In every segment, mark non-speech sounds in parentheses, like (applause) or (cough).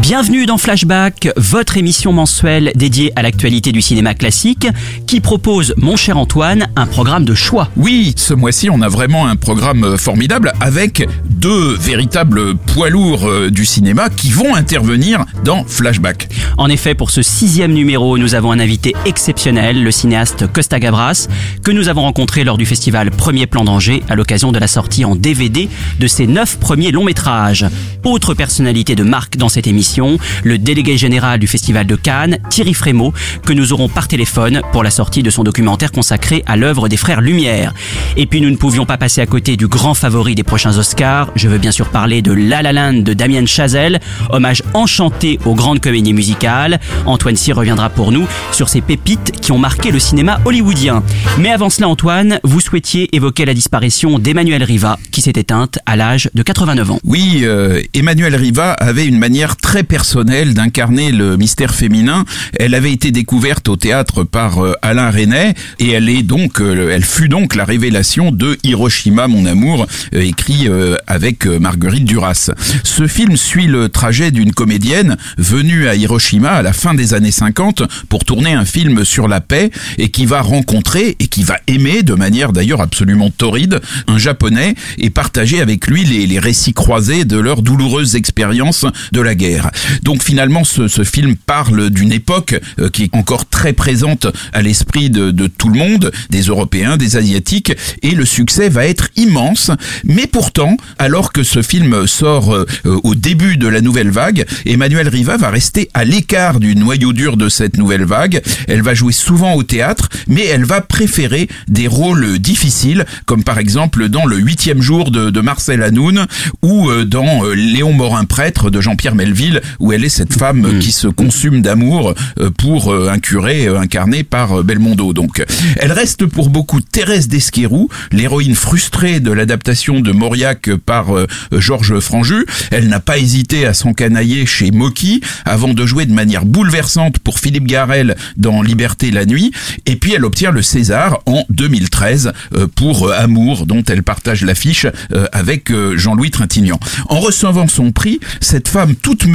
Bienvenue dans Flashback, votre émission mensuelle dédiée à l'actualité du cinéma classique, qui propose, mon cher Antoine, un programme de choix. Oui, ce mois-ci, on a vraiment un programme euh, formidable avec deux véritables poids lourds euh, du cinéma qui vont intervenir dans Flashback. En effet, pour ce sixième numéro, nous avons un invité exceptionnel, le cinéaste Costa Gavras, que nous avons rencontré lors du festival Premier Plan d'Angers à l'occasion de la sortie en DVD de ses neuf premiers longs métrages. Autre personnalité de marque dans cette émission, le délégué général du festival de Cannes, Thierry Frémaux, que nous aurons par téléphone pour la sortie de son documentaire consacré à l'œuvre des frères Lumière. Et puis nous ne pouvions pas passer à côté du grand favori des prochains Oscars. Je veux bien sûr parler de La La Land de Damien Chazelle, hommage enchanté aux grandes comédies musicales. Antoine Cyr reviendra pour nous sur ces pépites qui ont marqué le cinéma hollywoodien. Mais avant cela, Antoine, vous souhaitiez évoquer la disparition d'Emmanuel Riva, qui s'est éteinte à l'âge de 89 ans. Oui, euh, Emmanuel Riva avait une manière très personnelle d'incarner le mystère féminin. Elle avait été découverte au théâtre par euh, Alain Resnais et elle est donc, euh, elle fut donc la révélation de Hiroshima, mon amour, euh, écrit avec Marguerite Duras. Ce film suit le trajet d'une comédienne venue à Hiroshima à la fin des années 50 pour tourner un film sur la paix et qui va rencontrer et qui va aimer de manière d'ailleurs absolument torride un japonais et partager avec lui les, les récits croisés de leurs douloureuses expériences de la guerre. Donc finalement ce, film parle d'une époque euh, qui est encore très présente à l'esprit de, tout le monde, des Européens, des Asiatiques et le succès va être immense. Mais pourtant, alors que ce film sort euh, au début de la nouvelle vague, Emmanuel Riva va rester à l'écart du noyau dur de cette nouvelle vague. Elle va jouer souvent au théâtre, mais elle va préférer des rôles difficiles, comme par exemple dans Le huitième jour de, de Marcel Hanoun ou euh, dans euh, Léon Morin prêtre de Jean-Pierre Melville, où elle est cette femme euh, qui se consume d'amour euh, pour euh, un curé euh, incarné par Belmondo. Donc, elle reste pour beaucoup Thérèse d'Esquerou, l'héroïne frustrée de l'adaptation de Mauriac par Georges Franju. Elle n'a pas hésité à s'encanailler chez Moki avant de jouer de manière bouleversante pour Philippe Garel dans Liberté la nuit. Et puis elle obtient le César en 2013 euh, pour Amour, dont elle partage l'affiche avec Jean-Louis Trintignant. En recevant son prix, cette femme toute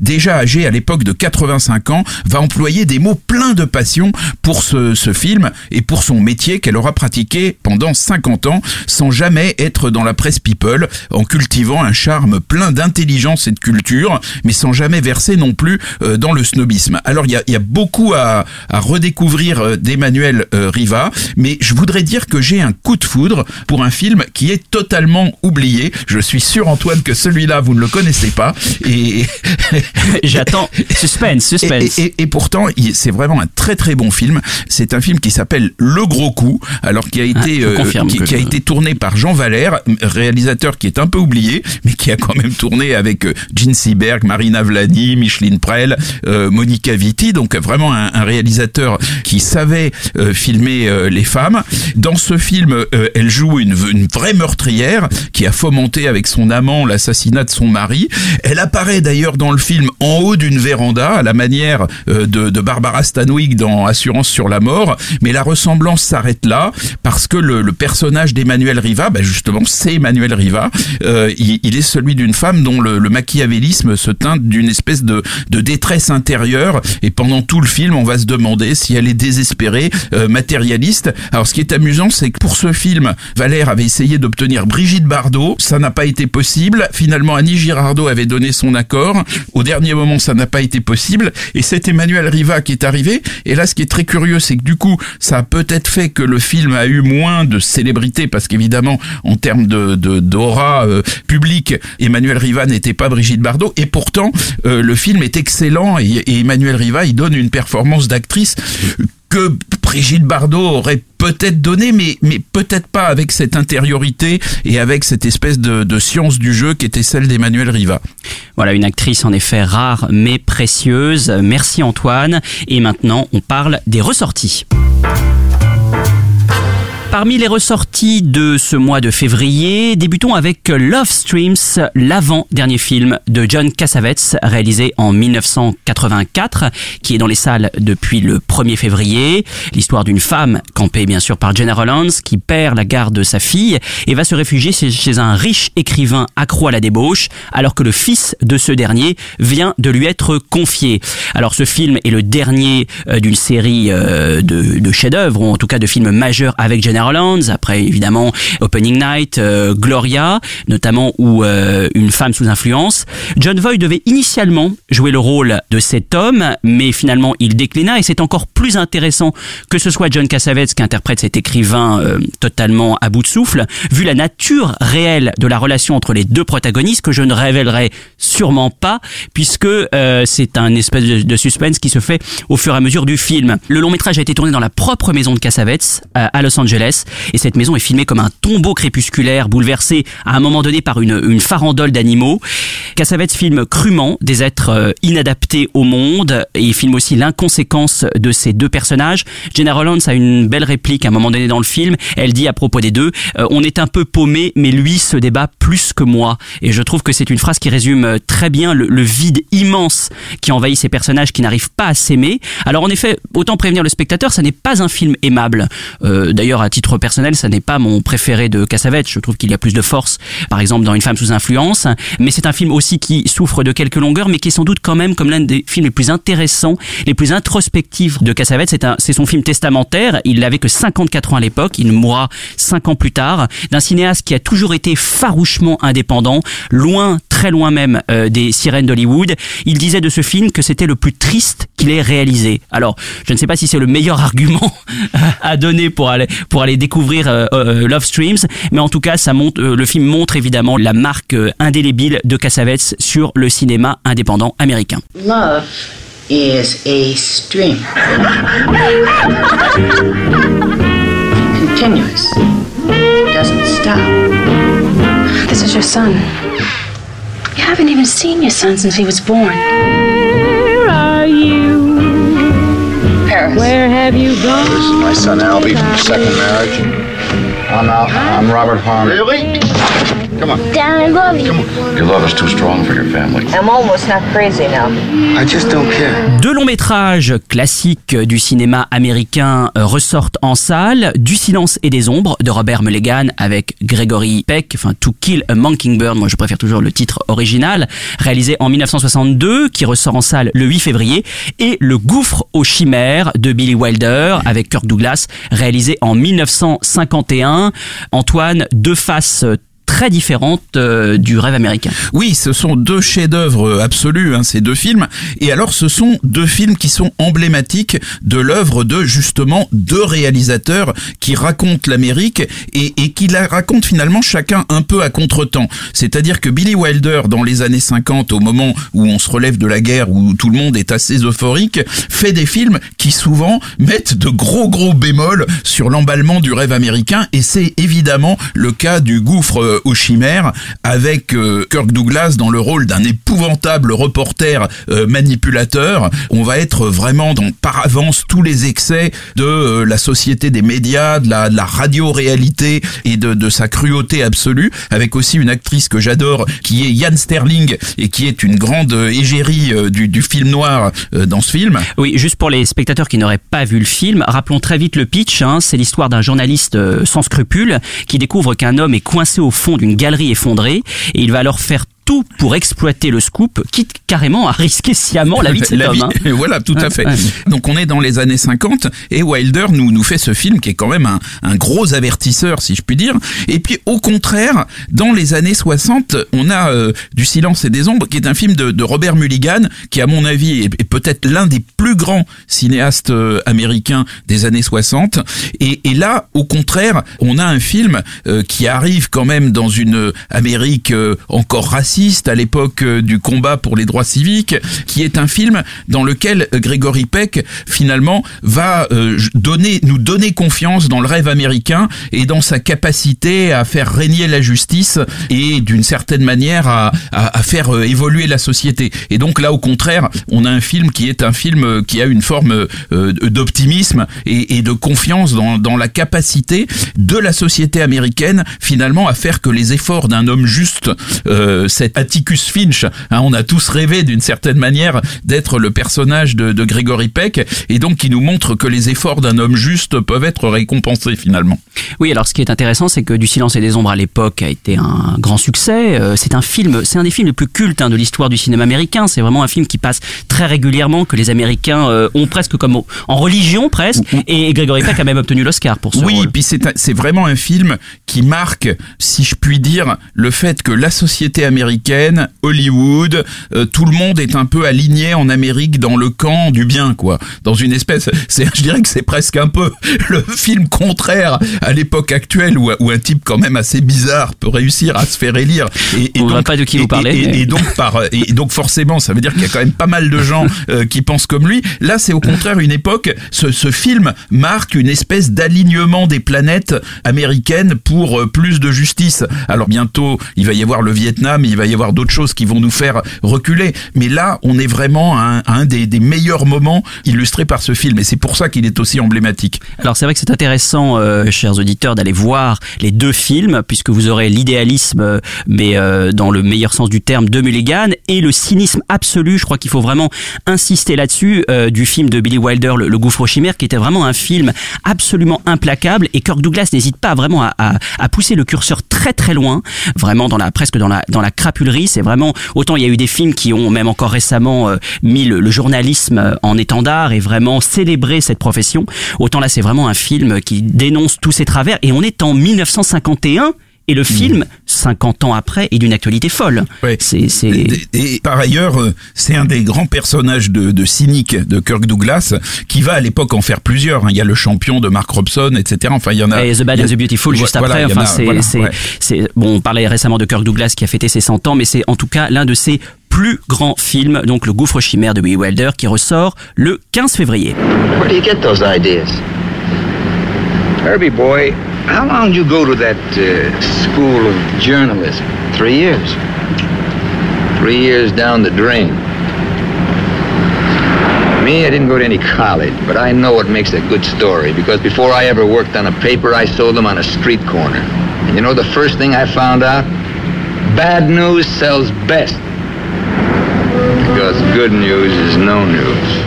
déjà âgée à l'époque de 85 ans, va employer des mots pleins de passion pour ce, ce film et pour son métier qu'elle aura pratiqué pendant 50 ans sans jamais être dans la presse people, en cultivant un charme plein d'intelligence et de culture, mais sans jamais verser non plus euh, dans le snobisme. Alors il y a, y a beaucoup à, à redécouvrir euh, d'Emmanuel euh, Riva, mais je voudrais dire que j'ai un coup de foudre pour un film qui est totalement oublié. Je suis sûr Antoine que celui-là vous ne le connaissez pas et (laughs) J'attends. Suspense, suspense. et, et- et pourtant, c'est vraiment un très très bon film. C'est un film qui s'appelle Le Gros Coup, alors qui a été je euh, qui, a été tourné par Jean Valère, réalisateur qui est un peu oublié, mais qui a quand même tourné avec euh, Gene Seberg, Marina Vladi, Micheline Prel, euh, Monica Vitti, donc vraiment un, un réalisateur qui savait euh, filmer les femmes. Dans ce film, elle joue une, une vraie meurtrière qui a fomenté avec son amant l'assassinat de son mari. Elle apparaît d'ailleurs dans le film en haut d'une véranda, à la manière euh, de, de Barbara Stanwyck dans Assurance sur la mort, mais la ressemblance s'arrête là parce que le, le personnage d'Emmanuel Riva, bah justement, c'est Emmanuel Riva Riva, euh, il, il est celui d'une femme dont le, le machiavélisme se teinte d'une espèce de, de détresse intérieure et pendant tout le film on va se demander si elle est désespérée, euh, matérialiste. Alors ce qui est amusant c'est que pour ce film, Valère avait essayé d'obtenir Brigitte Bardot, ça n'a pas été possible. Finalement Annie Girardot avait donné son accord. Au dernier moment ça n'a pas été possible. Et c'est Emmanuel Riva qui est arrivé. Et là ce qui est très curieux c'est que du coup ça a peut-être fait que le film a eu moins de célébrité parce qu'évidemment en termes de d'aura euh, publique, Emmanuel Riva n'était pas Brigitte Bardot. Et pourtant euh, le film est excellent. Et, et Emmanuel Riva il donne une performance d'actrice que Brigitte Bardot aurait peut-être donné, mais, peut-être pas avec cette intériorité et avec cette espèce de, de science du jeu qui était celle d'Emmanuel Riva. Voilà une actrice en effet rare mais précieuse. Merci Antoine. Et maintenant, on parle des ressorties. Parmi les ressorties de ce mois de février, débutons avec Love Streams, l'avant-dernier film de John Cassavetes, réalisé en 1984, qui est dans les salles depuis le 1er février. L'histoire d'une femme, campée bien sûr par Jenna Rollins, qui perd la garde de sa fille et va se réfugier chez, un riche écrivain accro à la débauche, alors que le fils de ce dernier vient de lui être confié. Alors ce film est le dernier euh, d'une série euh, de, de chefs-d'œuvre, ou en tout cas de films majeurs avec Jenna Rollins. Après évidemment Opening Night, euh, Gloria, notamment ou euh, une femme sous influence. John Voight devait initialement jouer le rôle de cet homme, mais finalement il déclina et c'est encore plus intéressant que ce soit John Cassavetes qui interprète cet écrivain euh, totalement à bout de souffle, vu la nature réelle de la relation entre les deux protagonistes que je ne révélerai sûrement pas, puisque c'est un espèce de, de suspense qui se fait au fur et à mesure du film. Le long métrage a été tourné dans la propre maison de Cassavetes à Los Angeles, et cette maison est filmée comme un tombeau crépusculaire bouleversé à un moment donné par une, farandole d'animaux. Cassavetes filme crûment des êtres euh, inadaptés au monde, et il filme aussi l'inconséquence de ces deux personnages. Jenna Rollins a une belle réplique à un moment donné dans le film. Elle dit à propos des deux, euh, on est un peu paumé, mais lui se débat plus que moi. Et je trouve que c'est une phrase qui résume euh, très bien le, vide immense qui envahit ces personnages qui n'arrivent pas à s'aimer. Alors en effet, autant prévenir le spectateur, ça n'est pas un film aimable. D'ailleurs, à titre personnel, ça n'est pas mon préféré de Cassavetes. Je trouve qu'il y a plus de force, par exemple, dans Une femme sous influence. Mais c'est un film aussi qui souffre de quelques longueurs, mais qui est sans doute quand même comme l'un des films les plus intéressants, les plus introspectifs de Cassavetes. C'est son film testamentaire. Il n'avait que 54 ans à l'époque. Il mourra 5 ans plus tard. D'un cinéaste qui a toujours été farouchement indépendant, loin, très loin même euh, des sirènes d'Hollywood. Il disait de ce film que c'était le plus triste qu'il ait réalisé. Alors, je ne sais pas si c'est le meilleur (laughs) argument à donner pour aller pour aller découvrir euh, euh, Love Streams, mais en tout cas, ça montre euh, le film montre évidemment la marque euh, indélébile de Cassavetes sur le cinéma indépendant américain. Love is a stream. Continuous. Doesn't stop. This is your son. You haven't even seen your son since he was born. Where are you? Paris. Where have you gone? This is my son Albie from second marriage. I'm Al. I'm Robert Harmon. Really? Come on. Dad, I love you. Your love is too strong for your family. I'm almost not crazy now. I just don't care. Deux longs métrages classiques du cinéma américain euh, ressortent en salle. Du silence et des ombres de Robert Mulligan avec Gregory Peck, enfin To Kill a Mockingbird, moi je préfère toujours le titre original, réalisé en 1962, qui ressort en salle le 8 février, et Le gouffre aux chimères de Billy Wilder avec Kirk Douglas, réalisé en 1951. Antoine, deux faces très différentes euh, du rêve américain. Oui, ce sont deux chefs-d'œuvre absolus, hein, ces deux films. Et alors, ce sont deux films qui sont emblématiques de l'œuvre de justement deux réalisateurs qui racontent l'Amérique et, et qui la racontent finalement chacun un peu à contretemps. C'est-à-dire que Billy Wilder, dans les années 50, au moment où on se relève de la guerre, où tout le monde est assez euphorique, fait des films qui souvent mettent de gros gros bémols sur l'emballement du rêve américain. Et c'est évidemment le cas du gouffre euh, aux chimères avec euh, Kirk Douglas dans le rôle d'un épouvantable reporter euh, manipulateur. On va être vraiment dans par avance tous les excès de euh, la société des médias, de la, radio-réalité et de, de sa cruauté absolue, avec aussi une actrice que j'adore qui est Ian Sterling et qui est une grande égérie du, du film noir dans ce film. Oui, juste pour les spectateurs qui n'auraient pas vu le film, rappelons très vite le pitch. hein. c'est l'histoire d'un journaliste sans scrupules qui découvre qu'un homme est coincé au fond d'une galerie effondrée et il va alors faire tout pour exploiter le scoop, quitte carrément à risquer sciemment la vie de cet homme. hein. (laughs) Voilà, tout à fait. ouais. Donc on est dans les années 50 et Wilder nous nous fait ce film qui est quand même un, un gros avertisseur, si je puis dire. Et puis au contraire, dans les années 60, on a euh, Du silence et des ombres, qui est un film de, de Robert Mulligan, qui à mon avis est, est peut-être l'un des plus grands cinéastes euh, américains des années 60. Et, et là, au contraire, on a un film euh, qui arrive quand même dans une Amérique euh, encore raciste à l'époque euh, du combat pour les droits civiques, qui est un film dans lequel Gregory Peck finalement va euh, donner, nous donner confiance dans le rêve américain et dans sa capacité à faire régner la justice et d'une certaine manière à, à, à faire euh, évoluer la société. Et donc là, au contraire, on a un film qui est un film euh, qui a une forme euh, d'optimisme et, et de confiance dans, dans la capacité de la société américaine finalement à faire que les efforts d'un homme juste, euh, cet Atticus Finch, hein, on a tous rêvé d'une certaine manière d'être le personnage de, de Gregory Peck et donc qui nous montre que les efforts d'un homme juste peuvent être récompensés finalement. Oui, alors ce qui est intéressant, c'est que Du silence et des ombres à l'époque a été un grand succès. Euh, C'est un film, c'est un des films les plus cultes hein, de l'histoire du cinéma américain. C'est vraiment un film qui passe très régulièrement, que les Américains euh, ont presque comme en religion presque. Et Gregory Peck a même obtenu l'Oscar pour ce Oui, rôle. puis c'est un- c'est vraiment un film qui marque, si je puis dire, le fait que la société américaine, Hollywood, euh, tout le monde est un peu aligné en Amérique dans le camp du bien, quoi. Dans une espèce, c'est, je dirais que c'est presque un peu le film contraire à l'époque actuelle où, où un type quand même assez bizarre peut réussir à se faire élire. Et, et On voit pas de qui vous et- parlez, Et, mais- et donc par et donc forcément, ça veut dire qu'il y a quand même pas mal de gens euh, qui pensent comme lui. Là, c'est au contraire une époque. Ce, ce film marque une espèce d'alignement des planètes américaines pour euh, plus de justice. Alors bientôt, il va y avoir le Vietnam, il va y avoir d'autres choses qui vont nous faire reculer. Mais là, on est vraiment à un, à un des, des meilleurs moments illustrés par ce film. Et c'est pour ça qu'il est aussi emblématique. Alors c'est vrai que c'est intéressant, euh, chers auditeurs, d'aller voir les deux films, puisque vous aurez l'idéalisme, euh, mais euh, dans le meilleur sens du terme, de Mulligan, et le cynisme absolu, je crois qu'il faut vraiment insister là-dessus, euh, du film de Billy Wilder, Le, le Gouffre aux Chimères, qui était vraiment un film absolument implacable, et Kirk Douglas n'hésite pas vraiment à, à, à pousser le curseur très très loin, vraiment dans la presque dans la dans la C'est vraiment autant il y a eu des films qui ont même encore récemment euh, mis le, le journalisme euh, en étendard et vraiment célébré cette profession. Autant là c'est vraiment un film qui dénonce tous ses travers et on est en 1951 et le film 50 ans après est d'une actualité folle. Ouais. C'est c'est Et, et par ailleurs, euh, c'est un des grands personnages de, de cynique de Kirk Douglas qui va à l'époque en faire plusieurs. hein. Il y a le champion de Mark Robson, etc. Enfin, il y en a. Et The Bad a- and the Beautiful juste Voilà, après. Enfin, a, c'est, voilà, c'est, ouais. c'est, bon, on parlait récemment de Kirk Douglas qui a fêté ses 100 ans, mais c'est en tout cas l'un de ses plus grands films, donc Le Gouffre chimère de Billy Wilder, qui ressort le 15 février. Where do you get those ideas? Herbie boy, how long did you go to that uh, school of journalism? Three years. Three years down the drain. Me, I didn't go to any college, but I know what makes a good story because before I ever worked on a paper, I sold them on a street corner. And you know the first thing I found out? Bad news sells best. Because good news is no news.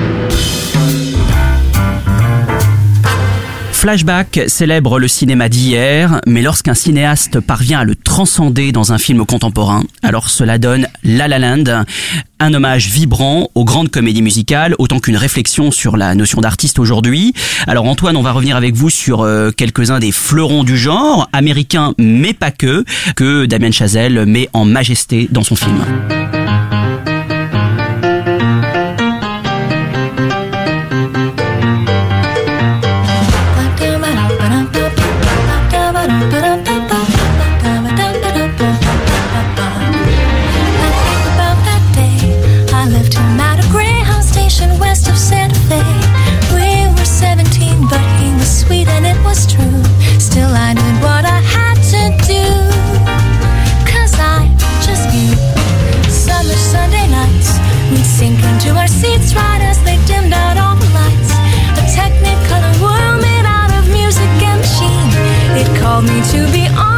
Flashback célèbre le cinéma d'hier, mais lorsqu'un cinéaste parvient à le transcender dans un film contemporain, alors cela donne La La Land, un hommage vibrant aux grandes comédies musicales, autant qu'une réflexion sur la notion d'artiste aujourd'hui. Alors Antoine, on va revenir avec vous sur euh, quelques-uns des fleurons du genre, américains mais pas que, que Damien Chazelle met en majesté dans son film. me to be honest.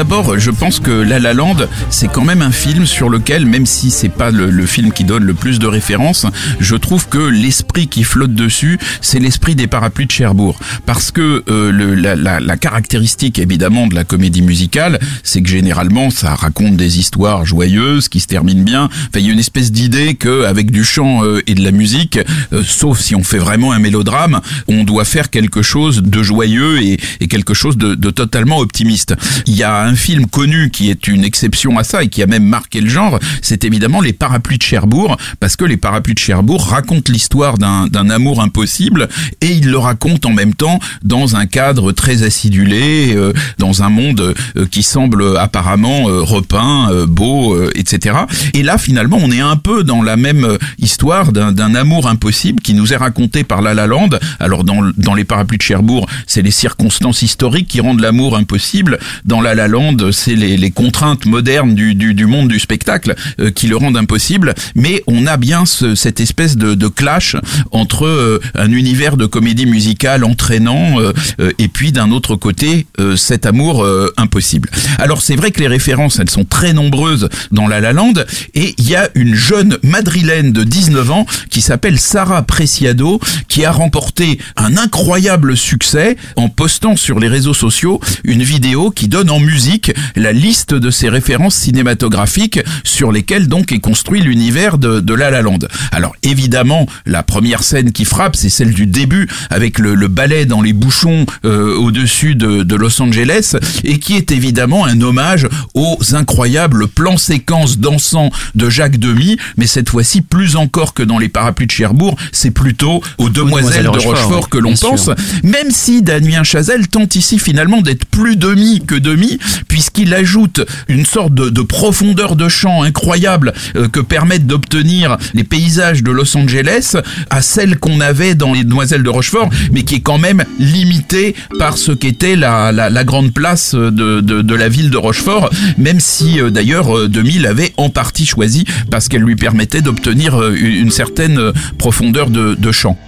D'abord, je pense que La La Land, c'est quand même un film sur lequel, même si c'est pas le, le film qui donne le plus de références, je trouve que l'esprit qui flotte dessus, c'est l'esprit des parapluies de Cherbourg. Parce que euh, le, la, la, la caractéristique évidemment de la comédie musicale, c'est que généralement ça raconte des histoires joyeuses qui se terminent bien. Enfin, il y a une espèce d'idée que avec du chant euh, et de la musique, euh, sauf si on fait vraiment un mélodrame, on doit faire quelque chose de joyeux et, et quelque chose de, de totalement optimiste. Il y a film connu qui est une exception à ça et qui a même marqué le genre, c'est évidemment les parapluies de Cherbourg, parce que les parapluies de Cherbourg racontent l'histoire d'un amour impossible et il le raconte en même temps dans un cadre très acidulé, euh, dans un monde euh, qui semble apparemment euh, repeint, euh, beau, euh, etc. Et là, finalement, on est un peu dans la même histoire d'un amour impossible qui nous est raconté par La La Land. Alors dans, dans les parapluies de Cherbourg, c'est les circonstances historiques qui rendent l'amour impossible. Dans La La Land, c'est les, les contraintes modernes du, du, du monde du spectacle euh, qui le rendent impossible. Mais on a bien ce- cette espèce de, de clash entre euh, un univers de comédie musicale entraînant euh, euh, et puis d'un autre côté euh, cet amour impossible. Alors c'est vrai que les références elles sont très nombreuses dans La La Land et il y a une jeune madrilène de 19 ans qui s'appelle Sarah Preciado qui a remporté un incroyable succès en postant sur les réseaux sociaux une vidéo qui donne en musique la liste de ses références cinématographiques sur lesquelles donc est construit l'univers de, de La La Land. Alors évidemment, la première scène qui frappe, c'est celle du début avec le, le ballet dans les bouchons euh, au-dessus de, de Los Angeles et qui est évidemment un hommage aux incroyables plans séquences dansants de Jacques Demy, mais cette fois-ci plus encore que dans les parapluies de Cherbourg, c'est plutôt aux demoiselles de Rochefort, oui, que l'on sûr. pense, même si Damien Chazelle tente ici finalement d'être plus demi que demi, puisqu'il ajoute une sorte de, de profondeur de champ incroyable euh, que permettent d'obtenir les paysages de Los Angeles à celle qu'on avait dans les Demoiselles de Rochefort, mais qui est quand même limitée par ce qu'était la, grande place de, la ville de Rochefort, même si euh, d'ailleurs euh, Demi l'avait en partie choisi parce qu'elle lui permettait d'obtenir euh, une une certaine euh, profondeur de, de champ.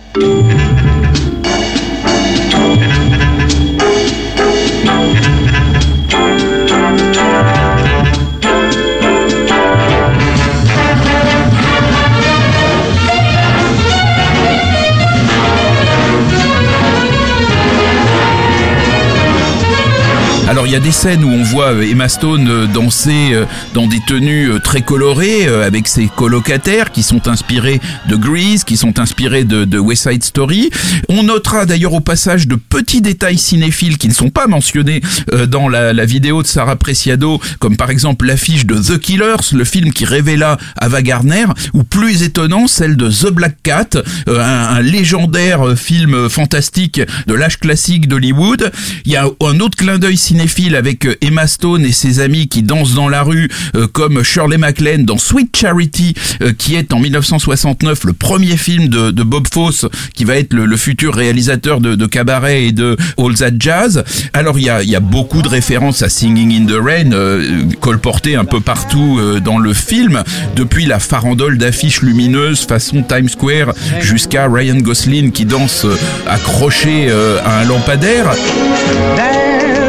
Y a des scènes où on voit euh, Emma Stone euh, danser euh, dans des tenues très colorées avec ses colocataires qui sont inspirés de Grease, qui sont inspirés de, de West Side Story. On notera d'ailleurs au passage de petits détails cinéphiles qui ne sont pas mentionnés dans la, vidéo de Sarah Preciado, comme par exemple l'affiche de The Killers, le film qui révéla Ava Gardner, ou plus étonnant celle de The Black Cat, un, légendaire film fantastique de l'âge classique d'Hollywood. Il y a un autre clin d'œil cinéphile avec euh, Emma Stone et ses amis qui dansent dans la rue, euh, comme Shirley MacLaine dans Sweet Charity, euh, qui est en 1969 le premier film de, Bob Fosse, qui va être le, futur réalisateur de, Cabaret et de All That Jazz. Alors il y a, y a beaucoup de références à Singing in the Rain, colportées un peu partout dans le film, depuis la farandole d'affiches lumineuses façon Times Square jusqu'à Ryan Gosling qui danse accroché à un lampadaire.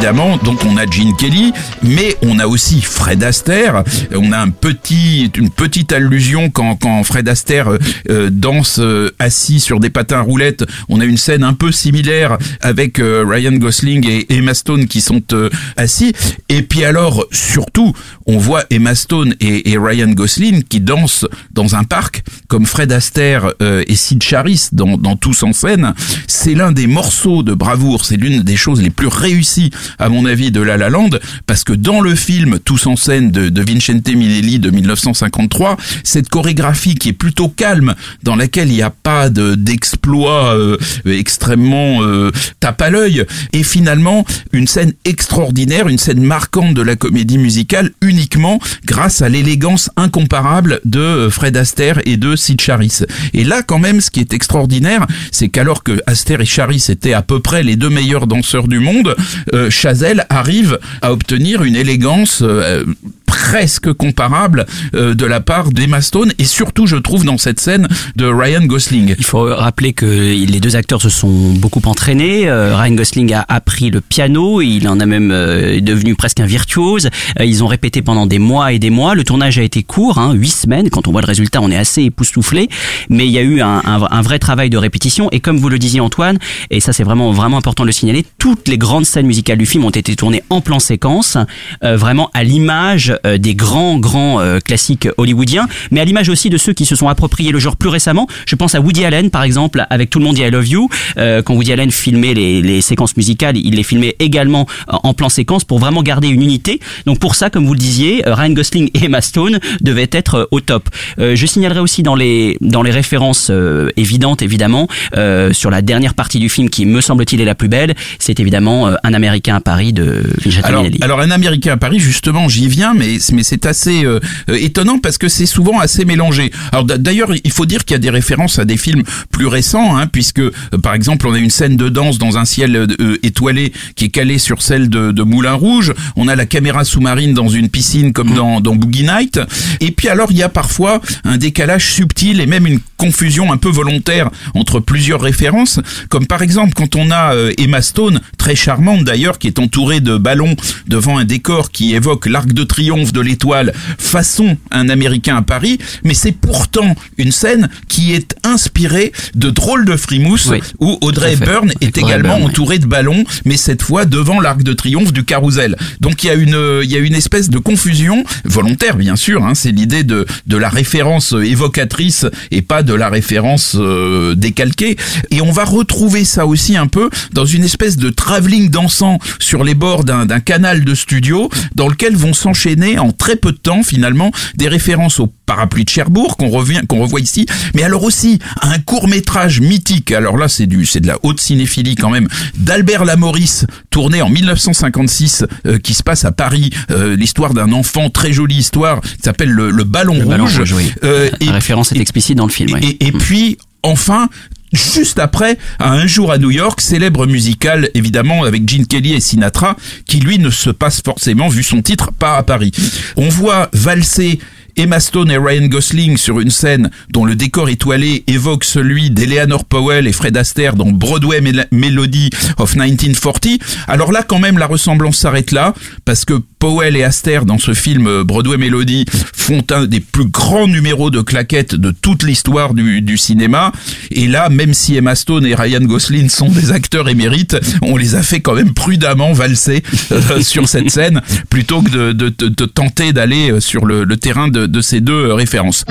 Évidemment, donc on a Gene Kelly, mais on a aussi Fred Astaire. On a un petit, une petite allusion quand, quand Fred Astaire euh, euh, danse euh, assis sur des patins roulettes. On a une scène un peu similaire avec euh, Ryan Gosling et Emma Stone qui sont euh, assis. Et puis alors, surtout, on voit Emma Stone et, et Ryan Gosling qui dansent dans un parc comme Fred Astaire euh, et Sid Charis dans, dans Tous en scène. C'est l'un des morceaux de bravoure, c'est l'une des choses les plus réussies à mon avis, de La La Land, parce que dans le film Tous en scène de, de Vincente Minelli de 1953, cette chorégraphie qui est plutôt calme, dans laquelle il n'y a pas de- d'exploits euh, extrêmement euh, tape à l'œil, et finalement une scène extraordinaire, une scène marquante de la comédie musicale, uniquement grâce à l'élégance incomparable de euh, Fred Astaire et de Sid Charisse. Et là, quand même, ce qui est extraordinaire, c'est qu'alors que Astaire et Charisse étaient à peu près les deux meilleurs danseurs du monde, euh, Chazelle arrive à obtenir une élégance euh, presque comparable euh, de la part d'Emma Stone et surtout, je trouve, dans cette scène de Ryan Gosling. Il faut rappeler que les deux acteurs se sont beaucoup entraînés. Euh, Ryan Gosling a appris le piano, il en a même euh, devenu presque un virtuose. Ils ont répété pendant des mois et des mois. Le tournage a été court, hein, huit semaines. Quand on voit le résultat, on est assez époustouflé. Mais il y a eu un, un- vrai travail de répétition. Et comme vous le disiez Antoine, et ça c'est vraiment vraiment important de le signaler, toutes les grandes scènes musicales du film ont été tournées en plan séquence, vraiment à l'image des grands grands euh, classiques hollywoodiens, mais à l'image aussi de ceux qui se sont appropriés le genre plus récemment. Je pense à Woody Allen par exemple avec Tout le monde dit I love you. Euh, quand Woody Allen filmait les, les séquences musicales, il les filmait également euh, en plan séquence pour vraiment garder une unité. Donc pour ça, comme vous le disiez, euh, Ryan Gosling et Emma Stone devaient être euh, au top. Euh, je signalerai aussi dans les dans les références euh, évidentes évidemment euh, sur la dernière partie du film qui me semble-t-il est la plus belle, c'est évidemment euh, un Américain à Paris de Vincente Alors, alors un Américain à Paris, justement, j'y viens, mais mais c'est assez euh, euh, étonnant parce que c'est souvent assez mélangé. Alors d'ailleurs, il faut dire qu'il y a des références à des films plus récents, hein, puisque euh, par exemple, on a une scène de danse dans un ciel étoilé qui est calée sur celle de, Moulin Rouge. On a la caméra sous-marine dans une piscine comme dans, dans Boogie Night. Et puis alors, il y a parfois un décalage subtil et même une confusion un peu volontaire entre plusieurs références, comme par exemple quand on a Emma Stone, très charmante d'ailleurs, qui est entourée de ballons devant un décor qui évoque l'arc de triomphe de l'étoile façon un Américain à Paris, mais c'est pourtant une scène qui est inspirée de drôles de frimousse Oui, où Audrey. Hepburn est Audrey également oui. entourée de ballons, mais cette fois devant l'arc de triomphe du carrousel. Donc il y a une, il y a une espèce de confusion volontaire, bien sûr. Hein, c'est l'idée de de la référence évocatrice et pas de la référence euh, décalquée. Et on va retrouver ça aussi un peu dans une espèce de travelling dansant sur les bords d'un d'un canal de studio, dans lequel vont s'enchaîner en très peu de temps finalement des références au parapluie de Cherbourg qu'on revient qu'on revoit ici, mais alors aussi à un court métrage mythique. Alors là, c'est du c'est de la haute cinéphilie quand même d'Albert Lamoris, tourné en 1956, euh, qui se passe à Paris. Euh, L'histoire d'un enfant, très jolie histoire, qui s'appelle le, le ballon Le rouge. ballon rouge, oui. Euh, La référence est explicite dans le film. oui. et, et puis, enfin, juste après, à Un jour à New York, célèbre musical, évidemment, avec Gene Kelly et Sinatra, qui lui ne se passe forcément, vu son titre, pas à Paris. On voit valser Emma Stone et Ryan Gosling sur une scène dont le décor étoilé évoque celui d'Eleanor Powell et Fred Astaire dans Broadway Mel- Melody of 1940. Alors là, quand même, la ressemblance s'arrête là, parce que Powell et Astaire, dans ce film euh, Broadway Melody, font un des plus grands numéros de claquettes de toute l'histoire du, cinéma. Et là, même si Emma Stone et Ryan Gosling sont des acteurs émérites, on les a fait quand même prudemment valser euh, sur cette scène, plutôt que de, tenter d'aller euh, sur le terrain de, de ces deux références.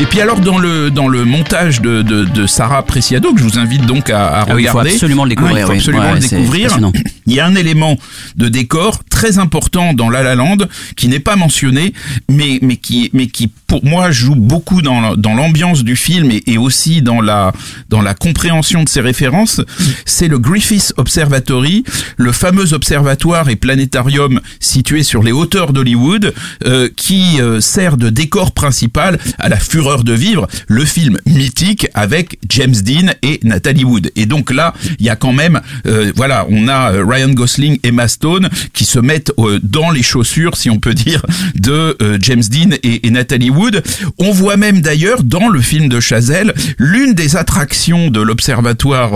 Et puis alors dans le dans le montage de, de, de Sarah Preciado que je vous invite donc à, à Ah oui, il faut regarder, absolument le découvrir, Hein, il faut oui. absolument Ouais, le découvrir. Il y a un élément de décor très important dans La La Land qui n'est pas mentionné, mais mais qui mais qui pour moi joue beaucoup dans dans l'ambiance du film et, et aussi dans la dans la compréhension de ses références. C'est le Griffith Observatory, le fameux observatoire et planétarium situé sur les hauteurs d'Hollywood, euh, qui euh, sert de décor principal à la fureur de vivre, le film mythique avec James Dean et Natalie Wood. Et donc là, il y a quand même, euh, voilà, on a euh, Ryan Gosling, Emma Stone qui se mettent euh, dans les chaussures, si on peut dire, de euh, James Dean et, et Nathalie Wood. On voit même d'ailleurs dans le film de Chazelle l'une des attractions de l'observatoire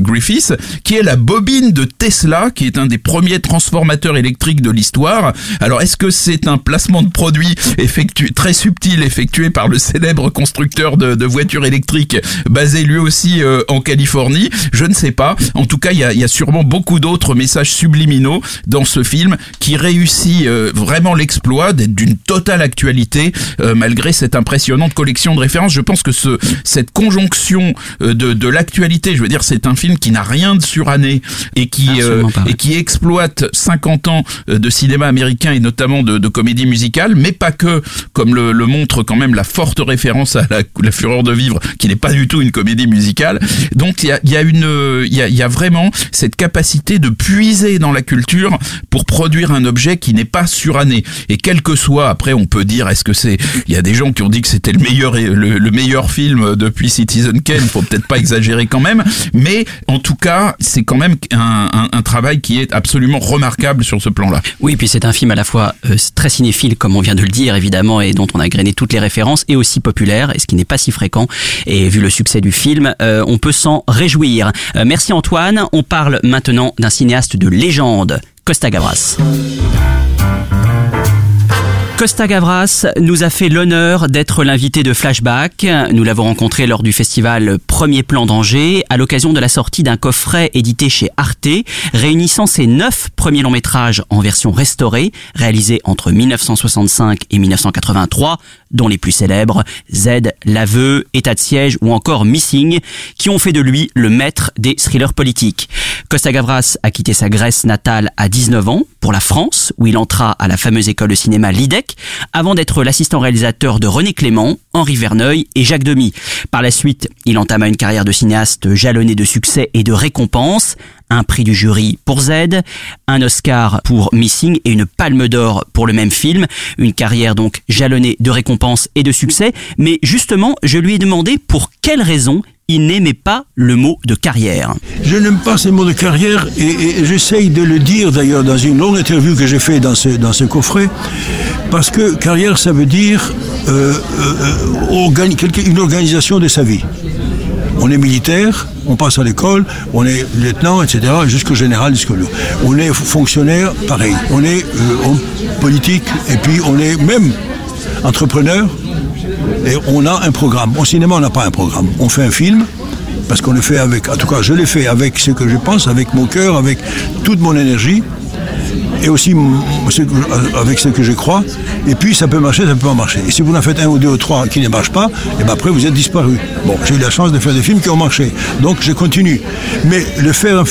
Griffiths, qui est la bobine de Tesla, qui est un des premiers transformateurs électriques de l'histoire. Alors est-ce que c'est un placement de produit effectué très subtil effectué par le célèbre constructeur de, de voitures électriques basé lui aussi euh, en Californie Je ne sais pas. En tout cas, il y a, y a sûrement beaucoup d'autres messages subliminaux dans ce film qui réussit euh, vraiment l'exploit d'être d'une totale actualité euh, malgré cette impressionnante collection de références. Je pense que ce, cette conjonction de, de l'actualité, je veux dire, c'est un film qui n'a rien de suranné et qui euh, et qui exploite 50 ans de cinéma américain et notamment de, de comédie musicale, mais pas que, comme le, le montre quand même la forte référence à la, la fureur de vivre, qui n'est pas du tout une comédie musicale. Donc il y a, y a une, il y a, y a vraiment cette capacité de puiser dans la culture pour produire un objet qui n'est pas suranné. Et quel que soit, après on peut dire, est-ce que c'est, il y a des gens qui ont dit que c'était le meilleur, le, le meilleur film depuis Citizen Kane, faut peut-être pas exagérer quand même, mais en tout cas c'est quand même un, un, un travail qui est absolument remarquable sur ce plan-là. Oui, puis c'est un film à la fois euh, très cinéphile, comme on vient de le dire évidemment, et dont on a grainé toutes les références, et aussi populaire, et ce qui n'est pas si fréquent. Et vu le succès du film, euh, on peut s'en réjouir. Euh, merci Antoine. On parle maintenant d'un cinéaste de légende, Costa Gavras. Costa Gavras nous a fait l'honneur d'être l'invité de Flashback. Nous l'avons rencontré lors du festival Premier Plan d'Angers à l'occasion de la sortie d'un coffret édité chez Arte réunissant ses neuf premiers longs métrages en version restaurée réalisés entre 1965 et 1983 dont les plus célèbres Z, L'aveu, État de siège ou encore Missing qui ont fait de lui le maître des thrillers politiques. Costa Gavras a quitté sa Grèce natale à 19 ans pour la France où il entra à la fameuse école de cinéma Lidec avant d'être l'assistant réalisateur de René Clément, Henri Verneuil et Jacques Demy. Par la suite, il entama une carrière de cinéaste jalonnée de succès et de récompenses, un prix du jury pour Z, un Oscar pour Missing et une palme d'or pour le même film, une carrière donc jalonnée de récompenses et de succès, mais justement, je lui ai demandé pour quelles raisons il n'aimait pas le mot de carrière. Je n'aime pas ces mots de carrière et, j'essaye de le dire d'ailleurs dans une longue interview que j'ai fait dans ce, coffret, parce que carrière ça veut dire euh, euh, quelque- une organisation de sa vie. On est militaire, on passe à l'école, on est lieutenant, etc., jusqu'au général, jusqu'au. On est fonctionnaire, pareil. On est euh, homme politique, et puis on est même entrepreneur, et on a un programme. Au cinéma, on n'a pas un programme. On fait un film, parce qu'on le fait avec, en tout cas, je l'ai fait avec ce que je pense, avec mon cœur, avec toute mon énergie, et aussi que- avec ce que je crois. Et puis, ça peut marcher, ça peut pas marcher. Et si vous en faites un ou deux ou trois qui ne marchent pas, et ben après, vous êtes disparu. Bon, j'ai eu la chance de faire des films qui ont marché. Donc, je continue. Mais le faire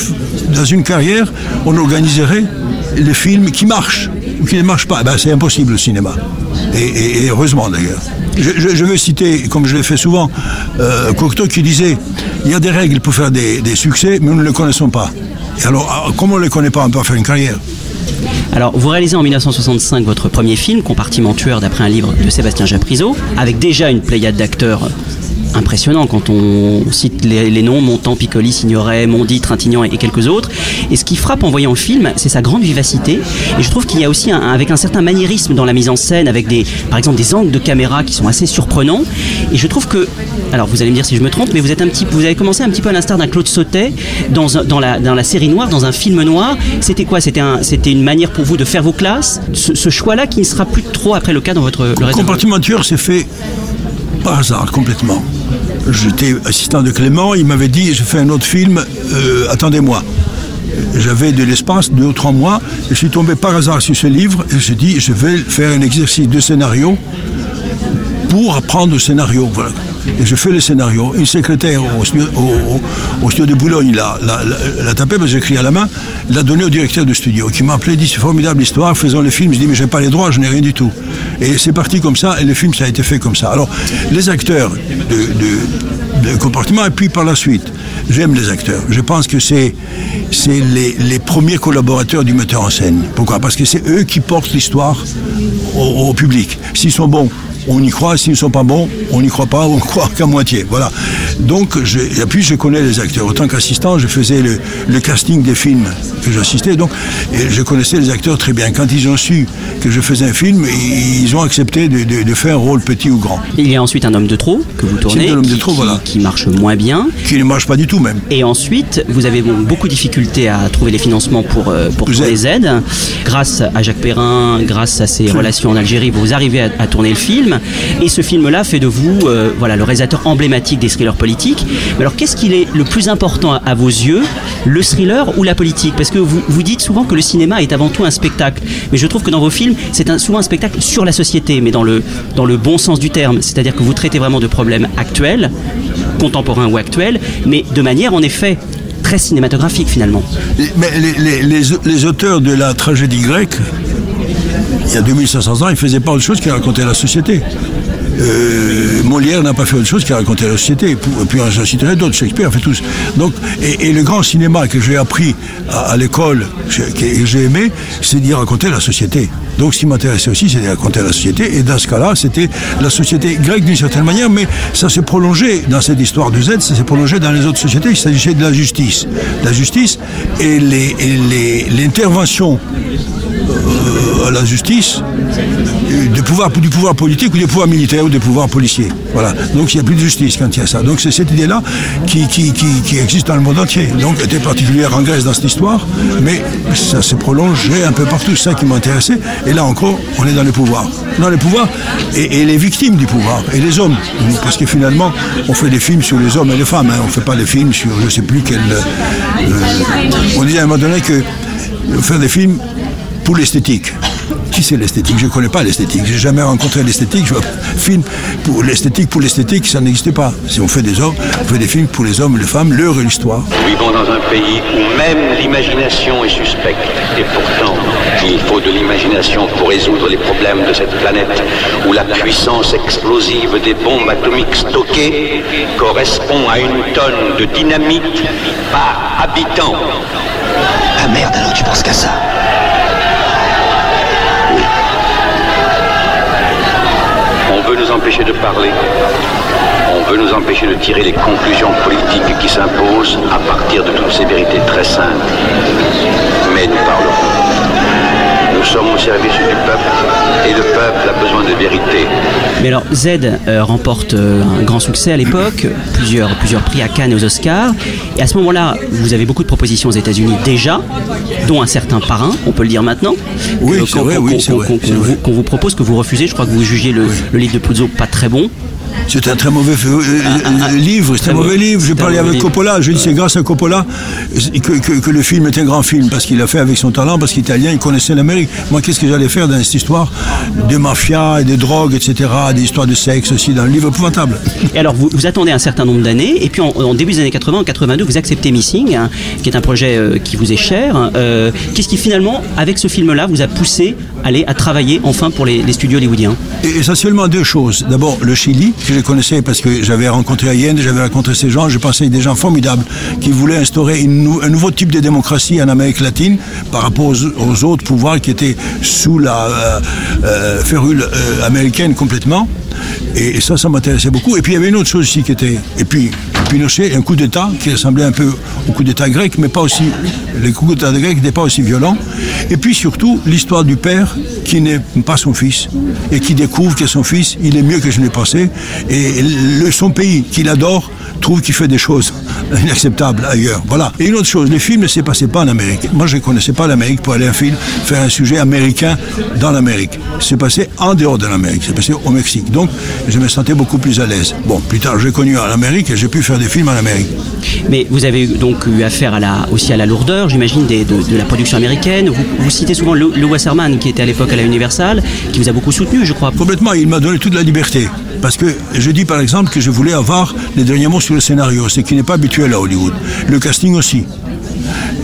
dans une carrière, on organiserait les films qui marchent ou qui ne marchent pas. Eh ben, c'est impossible au cinéma. Et, heureusement d'ailleurs. Je, veux citer, comme je l'ai fait souvent, euh, Cocteau qui disait il y a des règles pour faire des, des succès, mais nous ne les connaissons pas. Et alors, ah, comment on ne les connaît pas On peut faire une carrière. Alors, vous réalisez en 1965 votre premier film, Compartiment tueur, d'après un livre de Sébastien Japrisot, avec déjà une pléiade d'acteurs impressionnants quand on cite les, noms Montand, Piccoli, Signoret, Mondi, Trintignant et, quelques autres. Et ce qui frappe en voyant le film, c'est sa grande vivacité. Et je trouve qu'il y a aussi avec un certain maniérisme dans la mise en scène, avec des, par exemple des angles de caméra qui sont assez surprenants. Et je trouve que, alors vous allez me dire si je me trompe, mais vous êtes un petit, vous avez commencé un petit peu à l'instar d'un Claude Sautet dans, dans, la, dans la série noire, dans un film noir. C'était quoi? C'était un, une manière pour vous de faire vos classes? Ce, choix-là qui ne sera plus trop après le cas dans votre le reste de votre- Compartiment tueur s'est fait par hasard complètement. J'étais assistant de Clément, il m'avait dit je fais un autre film, euh, attendez-moi. J'avais de l'espace, deux ou trois mois, je suis tombé par hasard sur ce livre et j'ai dit je vais faire un exercice de scénario pour apprendre le scénario. Et je fais le scénario. Une secrétaire au studio, de Boulogne l'a, l'a, l'a- tapé parce que j'écris à la main, l'a donné au directeur de studio qui m'a appelé, dit c'est formidable l'histoire, faisons le film. Je dis mais j'ai pas les droits, je n'ai rien du tout. Et c'est parti comme ça et le film ça a été fait comme ça. Alors les acteurs de, de, comportement et puis par la suite, j'aime les acteurs. Je pense que c'est, les, premiers collaborateurs du metteur en scène. Pourquoi? Parce que c'est eux qui portent l'histoire au public. S'ils sont bons, on y croit, s'ils ne sont pas bons, on n'y croit pas, on (laughs) croit qu'à moitié. Voilà. Donc, je, et puis je connais les acteurs. En tant qu'assistant, je faisais le, le casting des films que j'assistais, donc et je connaissais les acteurs très bien. Quand ils ont su que je faisais un film, ils ont accepté de, de- de faire un rôle petit ou grand. Il y a ensuite un homme de trop que vous tournez, homme de qui, trop, qui- voilà. qui marche moins bien. Qui ne marche pas du tout même. Et ensuite, vous avez bon, beaucoup de difficultés à trouver les financements pour, euh, les aides. Grâce à Jacques Perrin, grâce à ses relations en Algérie, vous arrivez à, à tourner le film. Et ce film-là fait de vous euh, voilà, le réalisateur emblématique des thrillers politiques. Mais alors, qu'est-ce qu'il est le plus important à, vos yeux, le thriller ou la politique? Parce que vous, vous dites souvent que le cinéma est avant tout un spectacle. Mais je trouve que dans vos films, c'est souvent un spectacle sur la société, mais dans le, dans le bon sens du terme. C'est-à-dire que vous traitez vraiment de problèmes actuels, contemporains ou actuels, mais de manière en effet très cinématographique finalement. Mais les auteurs de la tragédie grecque, il y a 2500 ans, ils ne faisaient pas autre chose que raconter la société. Euh, Molière n'a pas fait autre chose que raconter la société. Et puis j'en citerai d'autres, Shakespeare a fait tous. Donc, et, le grand cinéma que j'ai appris à, l'école, que j'ai aimé, c'est d'y raconter la société. Donc ce qui m'intéressait aussi, c'était de raconter la société. Et dans ce cas-là, c'était la société grecque d'une certaine manière, mais ça s'est prolongé dans cette histoire de Z, ça s'est prolongé dans les autres sociétés. Il s'agissait de la justice. La justice et les- les- l'intervention euh, à la justice euh, du pouvoir, politique ou des pouvoirs militaires ou des pouvoirs policiers. Voilà. Donc il n'y a plus de justice quand il y a ça. Donc c'est cette idée-là qui, qui, qui, existe dans le monde entier. Donc était particulière en Grèce dans cette histoire, mais ça se prolongeait un peu partout. C'est ça qui m'intéressait. Et là encore, on est dans le pouvoir. Dans le pouvoir et, les victimes du pouvoir et les hommes. Parce que finalement, on fait des films sur les hommes et les femmes. hein. On ne fait pas des films sur je ne sais plus quel. euh, on disait à un moment donné que faire des films pour l'esthétique. Qui c'est l'esthétique? Je ne connais pas l'esthétique. J'ai jamais rencontré l'esthétique. Je vois film pour l'esthétique, pour l'esthétique, ça n'existait pas. Si on fait des hommes, on fait des films pour les hommes et les femmes, leur et l'histoire. Nous vivons dans un pays où même l'imagination est suspecte. Et pourtant, il faut de l'imagination pour résoudre les problèmes de cette planète, où la puissance explosive des bombes atomiques stockées correspond à une tonne de dynamite par habitant. Ah merde, alors tu penses qu'à ça? On veut nous empêcher de parler. On veut nous empêcher de tirer les conclusions politiques qui s'imposent à partir de toutes ces vérités très simples. Mais nous parlerons. Nous sommes au service du peuple et le peuple a besoin de vérité. Mais alors Z euh, remporte euh, un grand succès à l'époque, plusieurs, plusieurs prix à Cannes et aux Oscars. Et à ce moment-là, vous avez beaucoup de propositions aux États-Unis déjà, dont un certain parrain, on peut le dire maintenant. Oui, c'est qu'on- vrai, qu'on- oui, vous- qu'on vous propose, que vous refusez. Je crois que vous jugez le, le livre de Puzo pas très bon. C'est un très mauvais euh, euh, livre, c'est un mauvais livre. J'ai un parlé avec. Coppola, je dis c'est grâce à Coppola que, le film est un grand film, parce qu'il l'a fait avec son talent, parce qu'italien, il connaissait l'Amérique. Moi, qu'est-ce que j'allais faire dans cette histoire de mafia et de drogue, etc., des histoires de sexe aussi, dans le livre épouvantable. Et alors, vous, attendez un certain nombre d'années, et puis en, début des années 80, en 82, vous acceptez Missing, hein, qui est un projet euh, qui vous est cher. Euh, Qu'est-ce qui finalement, avec ce film-là, vous a poussé à aller à travailler enfin pour les, studios hollywoodiens? Et essentiellement deux choses. D'abord, le Chili, que je connaissais parce que j'avais rencontré Allende, j'avais rencontré ces gens, je pensais des gens formidables qui voulaient instaurer un nouveau type de démocratie en Amérique latine par rapport aux, aux autres pouvoirs qui étaient sous la euh, euh, férule euh, américaine complètement. Et, ça, ça m'intéressait beaucoup. Et puis il y avait une autre chose aussi qui était. Et puis Pinochet, un coup d'État qui ressemblait un peu au coup d'État grec, mais pas aussi. Les coups d'État grecs n'étaient pas aussi violents. Et puis surtout, l'histoire du père qui n'est pas son fils et qui découvre que son fils, il est mieux que je n'ai pensé. Et le, son pays qu'il adore trouve qu'il fait des choses inacceptables ailleurs. Voilà. Et une autre chose, les films ne s'est passé pas en Amérique. Moi, je ne connaissais pas l'Amérique pour aller un film, faire un sujet américain dans l'Amérique. C'est passé en dehors de l'Amérique. C'est passé au Mexique. Donc, je me sentais beaucoup plus à l'aise. Bon, plus tard, j'ai connu en Amérique et j'ai pu faire des films en Amérique. Mais vous avez donc eu affaire à la, aussi à la lourdeur, j'imagine, de, de la production américaine. Vous, vous citez souvent Lou Wasserman, qui était à l'époque à la Universal, qui vous a beaucoup soutenu, je crois. Complètement, il m'a donné toute la liberté. Parce que je dis par exemple que je voulais avoir les derniers mots sur le scénario, ce qui n'est pas habituel à Hollywood. Le casting aussi.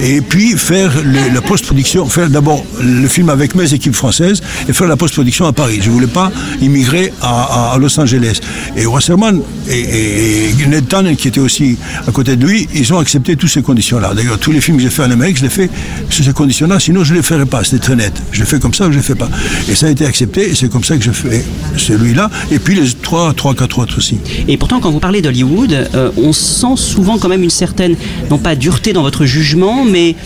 Et puis faire la post-production, faire d'abord le film avec mes équipes françaises et faire la post-production à Paris. Je voulais pas immigrer à, Los Angeles. Et Wasserman et, et, Ned Tannen, qui était aussi à côté de lui, ils ont accepté toutes ces conditions-là. D'ailleurs, tous les films que j'ai fait en Amérique, je les fais sous ces conditions-là, sinon je ne les ferais pas, c'était très net. Je les fais comme ça ou je ne les fais pas. Et ça a été accepté, et c'est comme ça que je fais celui-là, et puis les trois, trois, quatre autres aussi. Et pourtant, quand vous parlez d'Hollywood, euh, on sent souvent quand même une certaine, non pas dureté dans votre jugement, mais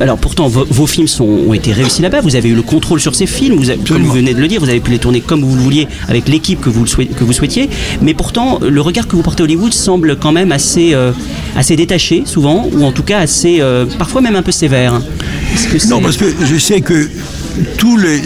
alors pourtant vos, vos films sont, ont été réussis là-bas. Vous avez eu le contrôle sur ces films. Vous avez, comme vous venez de le dire, vous avez pu les tourner comme vous le vouliez avec l'équipe que vous que vous souhaitiez. Mais pourtant, le regard que vous portez à Hollywood semble quand même assez, euh, assez détaché souvent, ou en tout cas assez, euh, parfois même un peu sévère. Que Non, parce que je sais que tous les,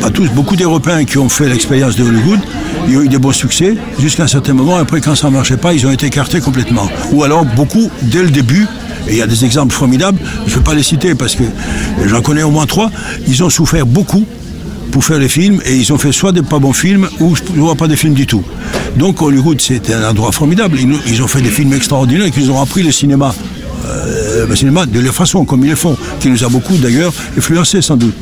pas tous, beaucoup d'Européens qui ont fait l'expérience de Hollywood, ils ont eu des bons succès jusqu'à un certain moment. Après, quand ça ne marchait pas, ils ont été écartés complètement. Ou alors, beaucoup, dès le début, et il y a des exemples formidables, je ne vais pas les citer parce que j'en connais au moins trois, ils ont souffert beaucoup pour faire les films et ils ont fait soit des pas bons films ou soit pas des films du tout. Donc Hollywood c'était un endroit formidable. Ils, ont fait des films extraordinaires et qu'ils ont appris le cinéma, euh, de leur façon comme ils le font, qui nous a beaucoup d'ailleurs influencé sans doute.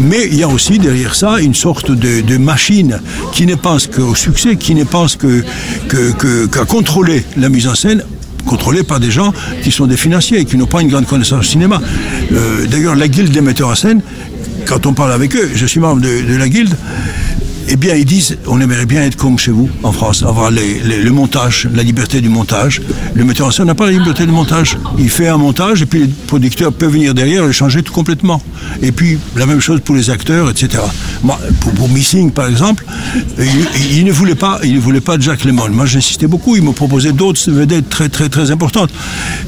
Mais il y a aussi derrière ça une sorte de, machine qui ne pense qu'au succès, qui ne pense qu'à contrôler la mise en scène contrôlés par des gens qui sont des financiers et qui n'ont pas une grande connaissance du cinéma. Euh, D'ailleurs, la guilde des metteurs en scène, quand on parle avec eux, je suis membre de, de la guilde, eh bien, ils disent, on aimerait bien être comme chez vous, en France, avoir le montage, la liberté du montage. Le metteur en scène n'a pas la liberté du montage. Il fait un montage et puis les producteurs peuvent venir derrière et le changer tout complètement. Et puis, la même chose pour les acteurs, etc. Moi, pour, Missing, par exemple, il, ne voulait pas, il ne voulait pas Jack Lemmon. Moi, j'insistais beaucoup. Il me proposait d'autres vedettes très, très, très importantes.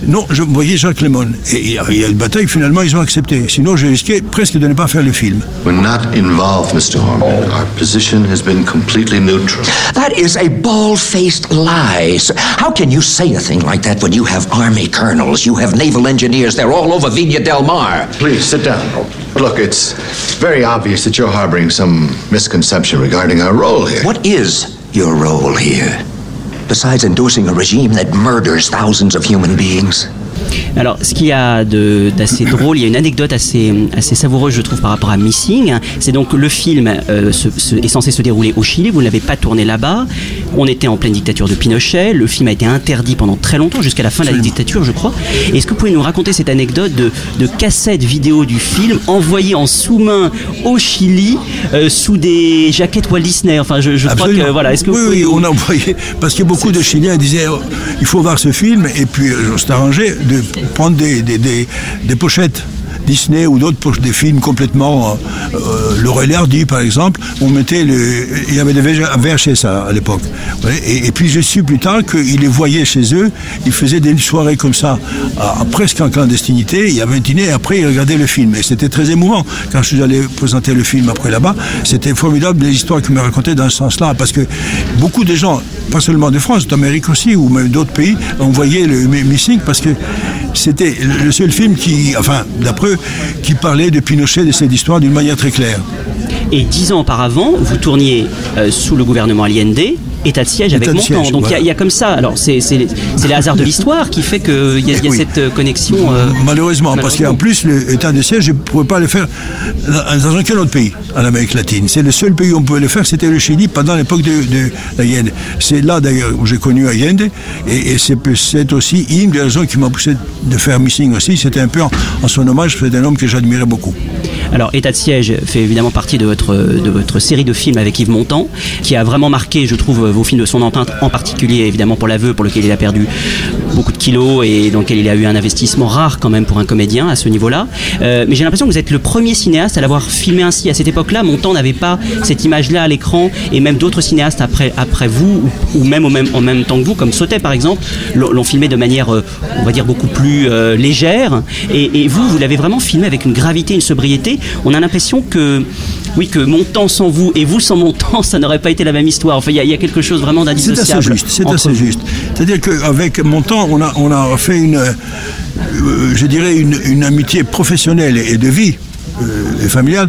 Non, je voyais Jacques Lemmon. Et il y a une bataille, finalement, ils ont accepté. Sinon, j'ai risqué presque de ne pas faire le film. Has been completely neutral. That is a bald-faced lie. How can you say a thing like that when you have army colonels, you have naval engineers, they're all over Vina Del Mar? Please sit down. Look, it's very obvious that you're harboring some misconception regarding our role here. What is your role here? Besides endorsing a regime that murders thousands of human beings? Alors, ce qu'il y a d'assez drôle, il y a une anecdote assez, assez savoureuse, je trouve, par rapport à Missing. C'est donc le film euh, est censé se dérouler au Chili. Vous ne l'avez pas tourné là-bas. On était en pleine dictature de Pinochet. Le film a été interdit pendant très longtemps, jusqu'à la fin de la dictature, je crois. Est-ce que vous pouvez nous raconter cette anecdote de, de cassette vidéo du film envoyée en sous-main au Chili euh, sous des jaquettes Walt Disney? Enfin, je, je crois que voilà. Est-ce que oui, on a envoyé parce que beaucoup de Chiliens disaient oh, il faut voir ce film et puis euh, on s'est arrangé de prendre des, des, des, des pochettes. Disney ou d'autres poches des films complètement euh, euh, Laurel Hardy par exemple on mettait il y avait des VHS à, à l'époque. Et, puis j'ai su plus tard qu'ils les voyaient chez eux ils faisaient des soirées comme ça presque en clandestinité il y avait un dîner et après ils regardaient le film. Et c'était très émouvant. Quand je suis allé présenter le film après là-bas c'était formidable les histoires qu'ils me racontaient dans ce sens-là parce que beaucoup de gens pas seulement de France d'Amérique aussi ou même d'autres pays ont voyé le Mi- Missing parce que c'était le seul film qui enfin d'après qui parlait de Pinochet de cette histoire d'une manière très claire. Et dix ans auparavant, vous tourniez euh, sous le gouvernement Allende, état de siège avec État de Montand. siège, Donc il y a- voilà. il y, a comme ça. Alors c'est les, hasards de l'histoire qui fait qu'il y a, y a Oui. cette euh, connexion. euh, Malheureusement, parce qu'en plus, l'état de siège, je ne pouvais pas le faire dans aucun autre pays en Amérique latine. C'est le seul pays où on pouvait le faire, c'était le Chili pendant l'époque de, de. C'est là d'ailleurs où j'ai connu Allende, et, et c'est aussi une des raisons qui m'a poussé de faire Missing aussi. C'était un peu en, en son hommage, c'est un homme que j'admirais beaucoup. Alors, État de siège fait évidemment partie de votre, de votre série de films avec Yves Montand, qui a vraiment marqué, je trouve, vos films de son entente, en particulier évidemment pour l'aveu, pour lequel il a perdu beaucoup de kilos et dans lequel il a eu un investissement rare quand même pour un comédien à ce niveau-là. Euh, mais j'ai l'impression que vous êtes le premier cinéaste à l'avoir filmé ainsi. À cette époque-là, Montand n'avait pas cette image-là à l'écran et même d'autres cinéastes après, après vous ou, même, au même en même temps que vous, comme Sautet par exemple, l'ont filmé de manière, euh, on va dire, beaucoup plus euh, légère. Et vous, vous l'avez vraiment filmé avec une gravité, une sobriété. On a l'impression que, oui, que Montand sans vous et vous sans Montand, ça n'aurait pas été la même histoire. Enfin, il y, a- il y a quelque chose vraiment C'est d'indissociable. assez juste, c'est assez juste. C'est-à-dire qu'avec mon temps, on a, on a fait une, euh, je dirais, une, une amitié professionnelle et de vie euh, et familiale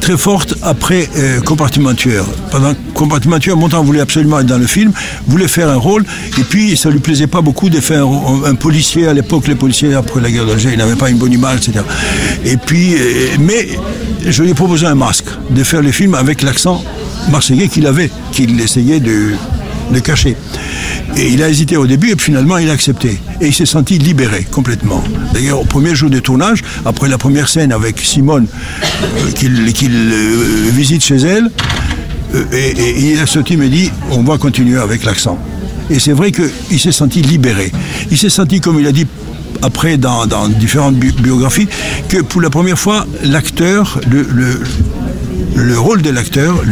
très forte après euh, Compartiment tueur. Pendant Compartiment tueur, Montand voulait absolument être dans le film, voulait faire un rôle, et puis ça lui plaisait pas beaucoup de faire un, un policier. À l'époque, les policiers après la guerre d'Alger, ils n'avaient pas une bonne image, etc. Et puis, euh, mais je lui ai proposé un masque, de faire le film avec l'accent marseillais qu'il avait, qu'il essayait de, cacher. Et il a hésité au début et puis finalement il a accepté. Et il s'est senti libéré complètement. D'ailleurs, au premier jour de tournage, après la première scène avec Simone, euh, qu'il euh, visite chez elle, euh, et, et il a sorti, me dit, on va continuer avec l'accent. Et c'est vrai qu'il s'est senti libéré. Il s'est senti, comme il a dit après dans, différentes bi- biographies, que pour la première fois, l'acteur, le, le- le rôle de l'acteur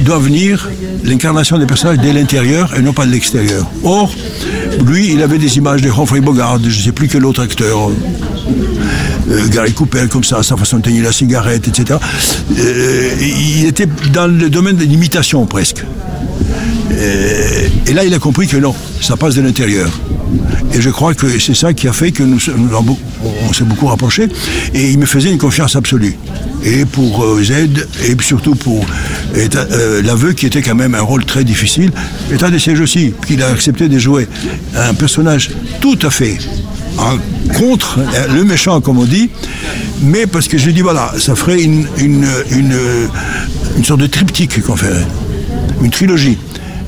doit venir, l'incarnation des personnages, de l'intérieur et non pas de l'extérieur. Or, lui, il avait des images de Humphrey Bogart, je ne sais plus quel autre acteur, euh, Gary Cooper, comme ça, sa façon de tenir la cigarette, etc. Euh, il était dans le domaine de l'imitation presque. Euh, et là, il a compris que non, ça passe de l'intérieur. Et je crois que c'est ça qui a fait que nous, on s'est beaucoup rapprochés. Et il me faisait une confiance absolue. Et pour euh, Z, et surtout pour état- euh, l'aveu, qui était quand même un rôle très difficile. État des sièges aussi, qu'il a accepté de jouer un personnage tout à fait contre euh, le méchant, comme on dit. Mais parce que j'ai dit, voilà, ça ferait une, euh, une sorte de triptyque qu'on ferait une trilogie.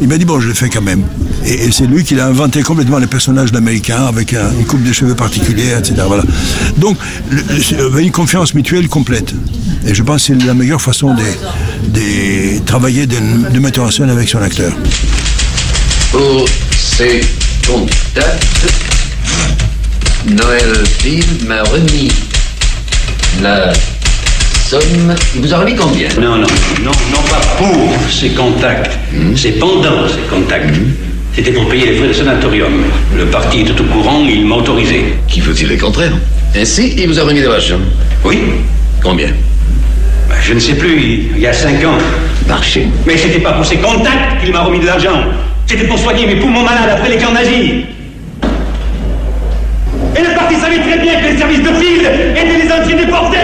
Il m'a dit, bon, je le fais quand même. Et, c'est lui qui a inventé complètement les personnages américains avec un- une coupe de cheveux particulière, etc. Voilà. Donc, euh, une confiance mutuelle complète. Et je pense que c'est la meilleure façon de, travailler, de, mettre en scène avec son acteur. Pour ces contacts, Noël m'a remis la somme. Il vous a remis combien Non, non, non, non pas pour ces contacts. C'est pendant ces contacts. C'était pour payer les frais de sanatorium. Le parti était au courant, il m'a autorisé. Qui veut dire le contraire Ainsi, il vous a remis de l'argent. Oui Combien Ben, Je ne sais plus, il- y a cinq ans. Marché. Mais c'était pas pour ces contacts qu'il m'a remis de l'argent. C'était pour soigner mes poumons malades après les camps nazis. Et le parti savait très bien que les services de Field étaient les entiers déportés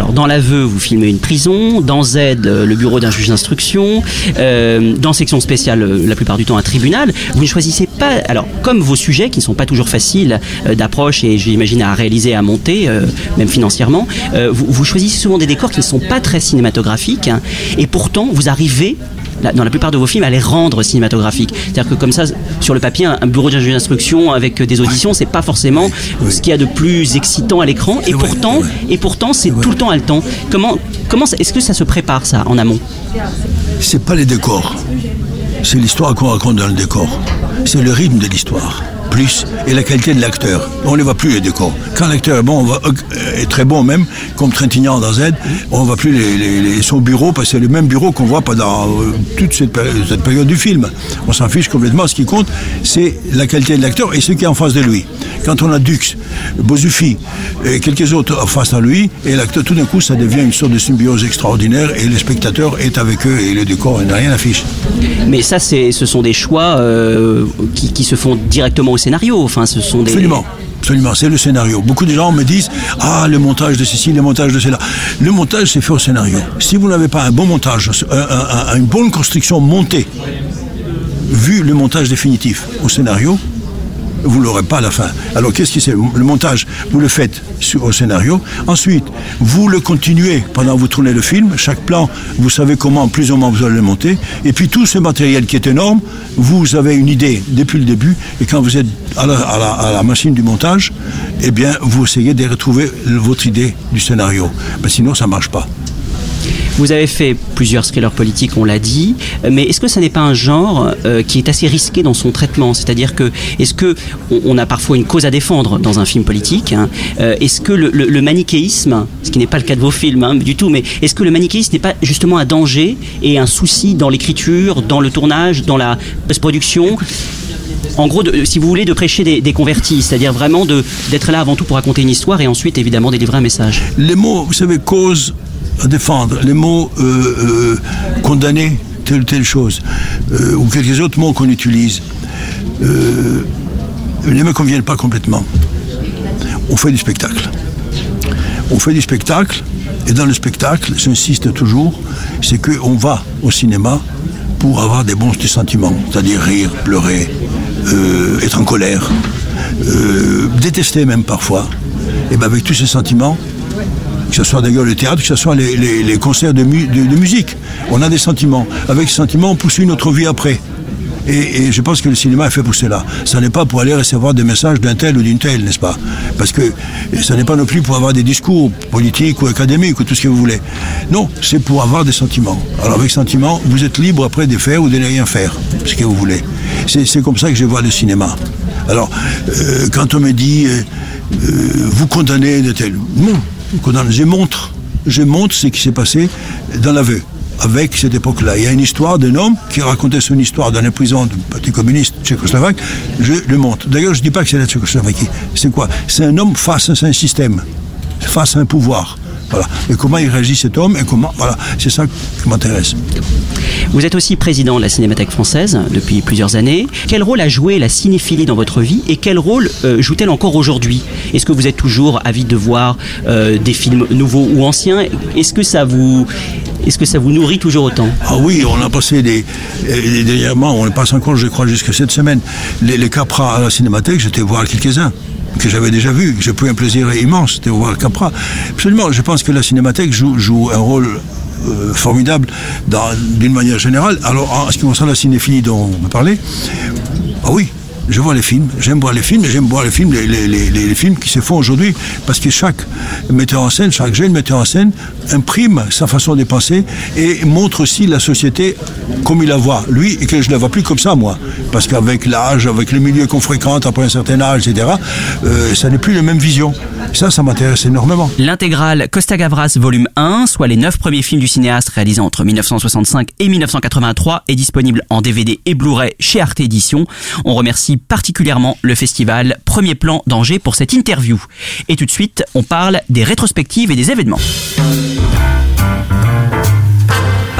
Alors dans l'aveu, vous filmez une prison, dans Z, euh, le bureau d'un juge d'instruction, euh, dans section spéciale, euh, la plupart du temps un tribunal. Vous ne choisissez pas, alors comme vos sujets qui ne sont pas toujours faciles d'approche et j'imagine à réaliser, à monter, même financièrement, vous, choisissez souvent des décors qui ne sont pas très cinématographiques hein, et pourtant vous arrivez dans la plupart de vos films à les rendre cinématographiques. C'est-à-dire que comme ça, sur le papier, un, bureau d'instruction avec euh, des auditions, c'est pas forcément ce qu'il y a de plus excitant à l'écran. Et pourtant, et pourtant, c'est tout le temps haletant. Comment, comment, est-ce que ça se prépare ça en amont? C'est pas les décors. C'est l'histoire qu'on raconte dans le décor. C'est le rythme de l'histoire. Plus, et la qualité de l'acteur. On ne voit plus les décors. Quand l'acteur est bon, euh, est très bon même, comme Trintignant dans Z, on ne voit plus les, les- son bureau, parce que c'est le même bureau qu'on voit pendant euh, toute cette, péri- cette période du film. On s'en fiche complètement. Ce qui compte, c'est la qualité de l'acteur et ce qui est en face de lui. Quand on a Dux, Bozufi et quelques autres en face à lui, et l'acteur, tout d'un coup, ça devient une sorte de symbiose extraordinaire et le spectateur est avec eux et le décor, n'a rien à fiche. Mais ça, ce sont des choix euh, qui, qui se font directement au scénario. Enfin, ce sont des. Absolument. Absolument, c'est le scénario. Beaucoup de gens me disent Ah, le montage de ceci, le montage de cela. Le montage, c'est fait au scénario. Si vous n'avez pas un bon montage, un- un- un- une bonne construction montée, vu le montage définitif au scénario, vous l'aurez pas à la fin. Alors qu'est-ce que c'est Le montage, vous le faites au scénario. Ensuite, vous le continuez pendant que vous tournez le film. Chaque plan, vous savez comment plus ou moins vous allez le monter. Et puis tout ce matériel qui est énorme, vous avez une idée depuis le début. Et quand vous êtes à la, à la- machine du montage, eh bien, vous essayez de retrouver votre idée du scénario. Ben, sinon, ça marche pas. Vous avez fait plusieurs thrillers politiques, on l'a dit, mais est-ce que ça n'est pas un genre euh, qui est assez risqué dans son traitement? C'est-à-dire que est-ce que on, a parfois une cause à défendre dans un film politique hein, euh, Est-ce que le, manichéisme, ce qui n'est pas le cas de vos films hein, du tout, mais est-ce que le manichéisme n'est pas justement un danger et un souci dans l'écriture, dans le tournage, dans la post-production? En gros, si vous voulez, de prêcher des, des convertis, c'est-à-dire vraiment d'être là avant tout pour raconter une histoire et ensuite évidemment délivrer un message. Les mots, vous savez, cause à défendre, les mots euh, euh, condamner telle ou telle chose, euh, ou quelques autres mots qu'on utilise, ne me conviennent pas complètement. On fait du spectacle. On fait du spectacle Et dans le spectacle, j'insiste toujours, c'est qu'on va au cinéma pour avoir des bons sentiments, c'est-à-dire rire, pleurer, être en colère, détester même parfois. Et bien avec tous ces sentiments, que ce soit d'ailleurs le théâtre, que ce soit les, concerts de, mu- de- de musique, on a des sentiments. Avec ces sentiments, on poursuit notre vie après. Et, je pense que le cinéma est fait pour cela. Ça n'est pas pour aller recevoir des messages d'un tel ou d'une telle, n'est-ce pas? Parce que ça n'est pas non plus pour avoir des discours politiques ou académiques ou tout ce que vous voulez. Non, c'est pour avoir des sentiments. Alors avec sentiments, vous êtes libre après de faire ou de ne rien faire, ce que vous voulez. C'est c'est comme ça que je vois le cinéma. Alors, euh, quand on me dit, euh, euh, vous condamnez de tel... Non, je montre, je montre ce qui s'est passé dans l'aveu avec cette époque-là. Il y a une histoire d'un homme qui racontait son histoire dans les prisons du Parti communiste tchécoslovaque. Je le montre. D'ailleurs, je ne dis pas que c'est la Tchécoslovaquie. C'est quoi? C'est un homme face à un système, face à un pouvoir. Voilà. Et comment il réagit cet homme et comment. Voilà. C'est ça qui m'intéresse. Vous êtes aussi président de la Cinémathèque française depuis plusieurs années. Quel rôle a joué la cinéphilie dans votre vie et quel rôle euh, joue-t-elle encore aujourd'hui? Est-ce que vous êtes toujours avide de voir euh, des films nouveaux ou anciens? Est-ce que ça vous est-ce que ça vous nourrit toujours autant? Ah oui, on a passé des. Dernièrement, on les passe encore, je crois, jusqu'à cette semaine. Les, les Capra à la cinémathèque, j'étais voir quelques-uns que j'avais déjà vus. J'ai pris un plaisir immense de voir Capra. Absolument, je pense que la cinémathèque joue, un rôle euh, formidable d'une manière générale. Alors, en ce qui concerne la cinéphilie dont on me parlait, ah oui, je vois les films, j'aime voir les films, j'aime voir les films, les films qui se font aujourd'hui, parce que chaque metteur en scène, chaque jeune metteur en scène imprime sa façon de penser et montre aussi la société comme il la voit, lui, et que je ne la vois plus comme ça, moi. Parce qu'avec l'âge, avec le milieu qu'on fréquente, après un certain âge, etc., euh, ça n'est plus la même vision. Ça, ça m'intéresse énormément. L'intégrale Costa Gavras volume 1, soit les 9 premiers films du cinéaste réalisés entre 1965 et 1983, est disponible en DVD et Blu-ray chez Arte Édition. On remercie particulièrement le festival Premier Plan d'Angers pour cette interview. Et tout de suite, on parle des rétrospectives et des événements. Mm-hmm.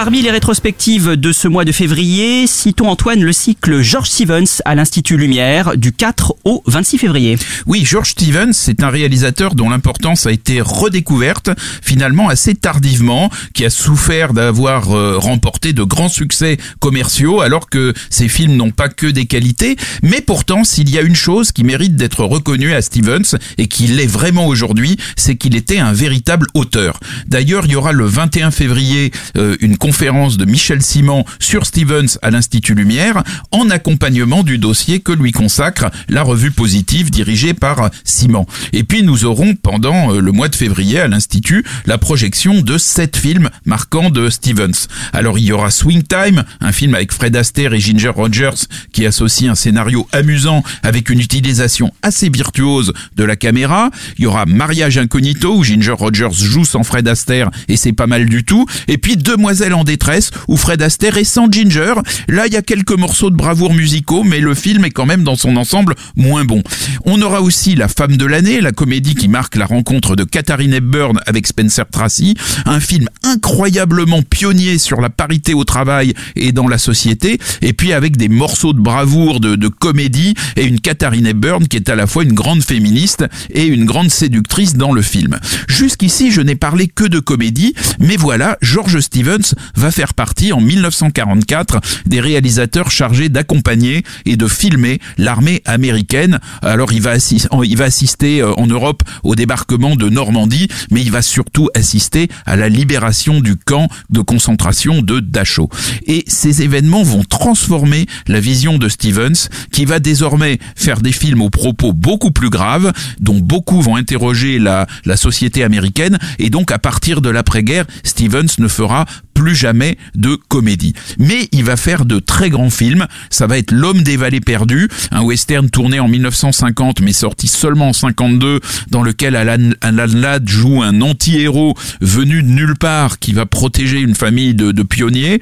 Parmi les rétrospectives de ce mois de février, citons Antoine le cycle George Stevens à l'Institut Lumière du 4 au 26 février. Oui, George Stevens, c'est un réalisateur dont l'importance a été redécouverte finalement assez tardivement, qui a souffert d'avoir euh, remporté de grands succès commerciaux alors que ses films n'ont pas que des qualités, mais pourtant s'il y a une chose qui mérite d'être reconnue à Stevens et qu'il l'est vraiment aujourd'hui, c'est qu'il était un véritable auteur. D'ailleurs, il y aura le 21 février euh, une conférence de Michel Simon sur Stevens à l'Institut Lumière en accompagnement du dossier que lui consacre la revue positive dirigée par Simon. Et puis nous aurons pendant euh, le mois de février à l'Institut la projection de sept films marquants de Stevens. Alors il y aura Swing Time, un film avec Fred Astaire et Ginger Rogers qui associe un scénario amusant avec une utilisation assez virtuose de la caméra. Il y aura Mariage Incognito où Ginger Rogers joue sans Fred Astaire et c'est pas mal du tout. Et puis Demoiselle en détresse où Fred Astaire est sans Ginger. Là il y a quelques morceaux de bravoure musicaux mais le film est quand même dans son ensemble moins bon. On aura aussi La femme de l'année, la comédie qui marque la rencontre de Katharine Hepburn avec Spencer Tracy, un film incroyablement pionnier sur la parité au travail et dans la société, et puis avec des morceaux de bravoure, de, de comédie, et une Katharine Hepburn qui est à la fois une grande féministe et une grande séductrice dans le film. Jusqu'ici, je n'ai parlé que de comédie, mais voilà, George Stevens va faire partie en 1944 des réalisateurs chargés d'accompagner et de filmer l'armée américaine. Alors il va, assister euh, en Europe au débarquement de Normandie, mais il va surtout assister à la libération du camp de concentration de Dachau. Et ces événements vont transformer la vision de Stevens, qui va désormais faire des films aux propos beaucoup plus graves, dont beaucoup vont interroger la société américaine, et donc à partir de l'après-guerre, Stevens ne fera plus jamais de comédie. Mais il va faire de très grands films. Ça va être L'homme des vallées perdues, un western tourné en 1950 mais sorti seulement en 52, dans lequel Alan, Alan Ladd joue un anti-héros venu de nulle part qui va protéger une famille de, de pionniers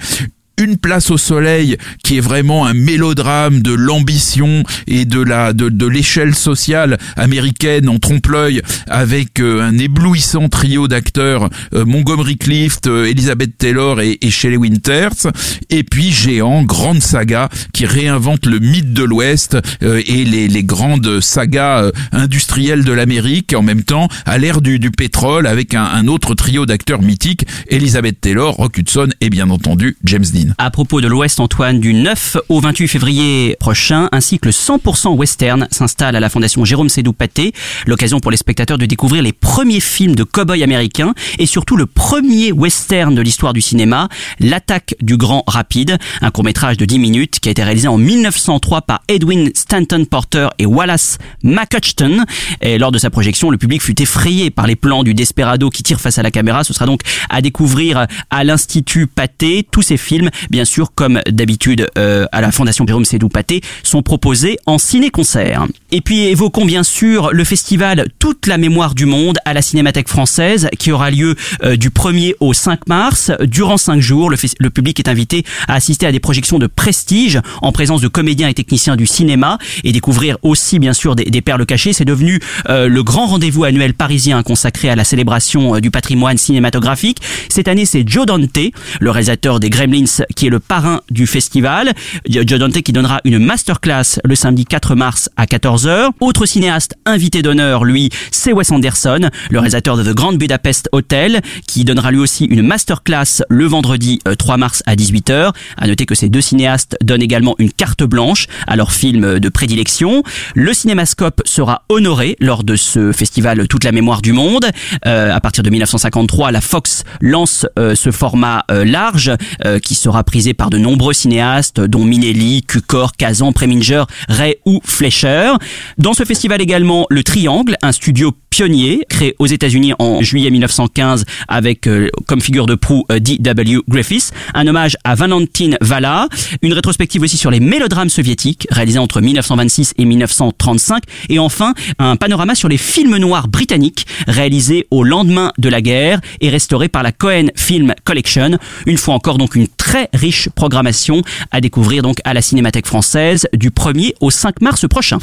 Une place au soleil qui est vraiment un mélodrame de l'ambition et de la de, de l'échelle sociale américaine en trompe-l'œil avec euh, un éblouissant trio d'acteurs euh, Montgomery Clift, euh, Elizabeth Taylor et, et Shelley Winters et puis Géant, grande saga qui réinvente le mythe de l'Ouest et les, les grandes sagas industrielles de l'Amérique en même temps à l'ère du, du pétrole avec un, un autre trio d'acteurs mythiques Elizabeth Taylor, Rock Hudson et bien entendu James Dean. À propos de l'Ouest, Antoine, du 9 au 28 février prochain, un cycle 100% western s'installe à la Fondation Jérôme Sédou Paté. L'occasion pour les spectateurs de découvrir les premiers films de cow-boy américains et surtout le premier western de l'histoire du cinéma, L'attaque du Grand Rapide, un court-métrage de 10 minutes qui a été réalisé en 1903 par Edwin Stanton Porter et Wallace McCutcheon. Et lors de sa projection, le public fut effrayé par les plans du desperado qui tire face à la caméra. Ce sera donc à découvrir à l'Institut Pathé. Tous ces films, bien sûr, comme d'habitude euh, à la Fondation Jérôme Sédou Pathé, sont proposés en ciné-concert. Et puis évoquons bien sûr le festival Toute la mémoire du monde à la Cinémathèque française qui aura lieu euh, du 1er au 5 mars. Durant 5 jours, le, le public est invité à assister à des projections de prestige en présence de comédiens et techniciens du cinéma et découvrir aussi bien sûr des, des perles cachées. C'est devenu euh, le grand rendez-vous annuel parisien consacré à la célébration euh, du patrimoine cinématographique. Cette année, c'est Joe Dante, le réalisateur des Gremlins, qui est le parrain du festival. Joe Dante qui donnera une masterclass le samedi 4 mars à 14h. Autre cinéaste invité d'honneur, lui, c'est Wes Anderson, le réalisateur de The Grand Budapest Hotel, qui donnera lui aussi une masterclass le vendredi euh, 3 mars à 18h. À noter que ces deux cinéastes donnent également une carte blanche à leur film de prédilection. Le cinémascope sera honoré lors de ce festival Toute la mémoire du monde. Euh, à partir de 1953, la Fox lance euh, ce format euh, large euh, qui sera prisé par de nombreux cinéastes dont Minelli, Cukor, Kazan, Preminger, Ray ou Fleischer. Dans ce festival également, le Triangle, un studio pionnier créé aux États-Unis en juillet 1915 avec euh, comme figure de proue euh, D.W. Griffiths, un hommage à Valentin Vala, une rétrospective aussi sur les mélodrames soviétiques réalisés entre 1926 et 1935 et enfin un panorama sur les films noirs britanniques réalisés au lendemain de la guerre et restaurés par la Cohen Film Collection. Une fois encore donc une très riche programmation à découvrir donc à la Cinémathèque française du 1er au 5 mars prochain.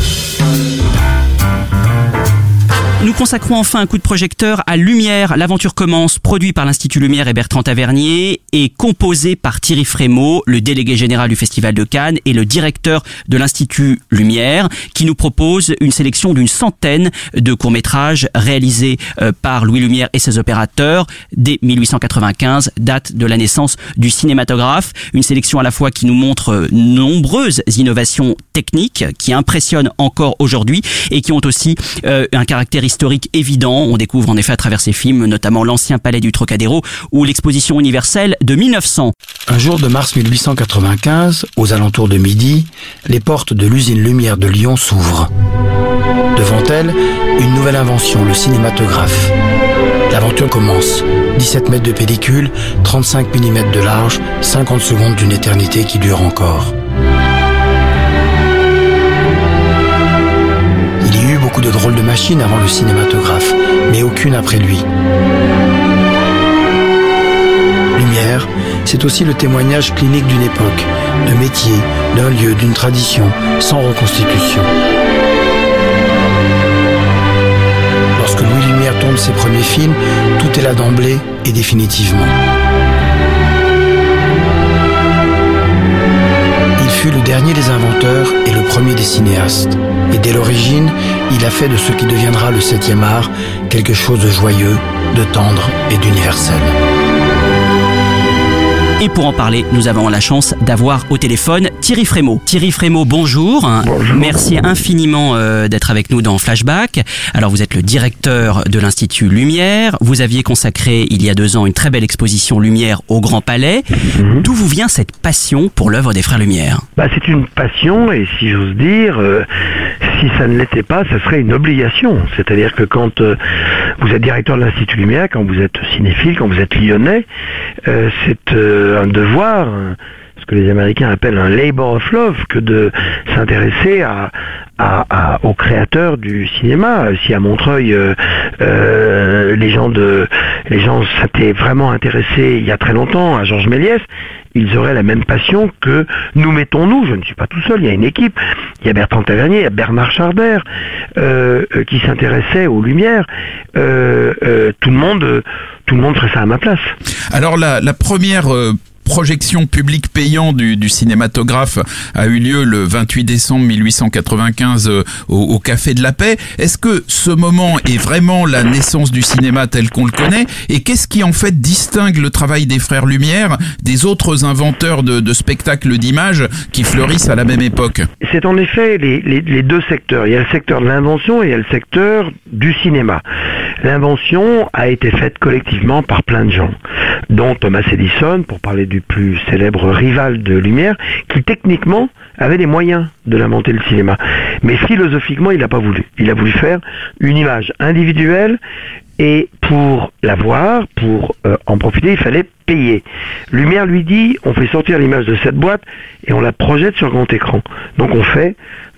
Nous consacrons enfin un coup de projecteur à Lumière. L'aventure commence, produit par l'Institut Lumière et Bertrand Tavernier, et composé par Thierry Frémaux, le délégué général du Festival de Cannes et le directeur de l'Institut Lumière, qui nous propose une sélection d'une centaine de courts-métrages réalisés euh, par Louis Lumière et ses opérateurs dès 1895, date de la naissance du cinématographe. Une sélection à la fois qui nous montre euh, nombreuses innovations techniques qui impressionnent encore aujourd'hui et qui ont aussi euh, un caractère historique évident. On découvre en effet à travers ces films notamment l'ancien palais du Trocadéro ou l'exposition universelle de 1900. Un jour de mars 1895, aux alentours de midi, les portes de l'usine Lumière de Lyon s'ouvrent. Devant elle, une nouvelle invention, le cinématographe. L'aventure commence. 17 mètres de pellicule, 35 mm de large, 50 secondes d'une éternité qui dure encore. De drôles de machines avant le cinématographe, mais aucune après lui. Lumière, c'est aussi le témoignage clinique d'une époque, de métier, d'un lieu, d'une tradition, sans reconstitution. Lorsque Louis Lumière tourne ses premiers films, tout est là d'emblée et définitivement. Le dernier des inventeurs et le premier des cinéastes. Et dès l'origine, il a fait de ce qui deviendra le septième art quelque chose de joyeux, de tendre et d'universel. Et pour en parler, nous avons la chance d'avoir au téléphone Thierry Frémaux. Thierry Frémaux, bonjour. Merci infiniment euh, d'être avec nous dans Flashback. Alors vous êtes le directeur de l'Institut Lumière. Vous aviez consacré il y a deux ans une très belle exposition Lumière au Grand Palais. D'où vous vient cette passion pour l'œuvre des Frères Lumière? Bah, c'est une passion et si j'ose dire, euh, si ça ne l'était pas, ce serait une obligation. C'est-à-dire que quand euh, vous êtes directeur de l'Institut Lumière, quand vous êtes cinéphile, quand vous êtes lyonnais, euh, c'est euh, un devoir, ce que les Américains appellent un labor of love que de s'intéresser à, à- à- aux créateurs du cinéma. Si à Montreuil, euh, euh, les gens de, les gens s'étaient vraiment intéressés il y a très longtemps à Georges Méliès, ils auraient la même passion que nous mettons nous. Je ne suis pas tout seul, il y a une équipe. Il y a Bertrand Tavernier, il y a Bernard Charbert euh, qui s'intéressait aux Lumières. Euh, euh, tout le monde, tout le monde ferait ça à ma place. Alors la, la première projection publique payant du, cinématographe a eu lieu le 28 décembre 1895 euh, au, Café de la Paix. Est-ce que ce moment est vraiment la naissance du cinéma tel qu'on le connaît? Et qu'est-ce qui en fait distingue le travail des frères Lumière des autres inventeurs de, spectacles d'images qui fleurissent à la même époque? C'est en effet les- les deux secteurs. Il y a le secteur de l'invention et il y a le secteur du cinéma. L'invention a été faite collectivement par plein de gens, dont Thomas Edison, pour parler du plus célèbre rival de Lumière, qui techniquement avait les moyens de l'inventer le cinéma. Mais philosophiquement, il n'a pas voulu. Il a voulu faire une image individuelle et pour la voir, pour euh, en profiter, il fallait payer. Lumière lui dit, on fait sortir l'image de cette boîte et on la projette sur grand écran. Donc on fait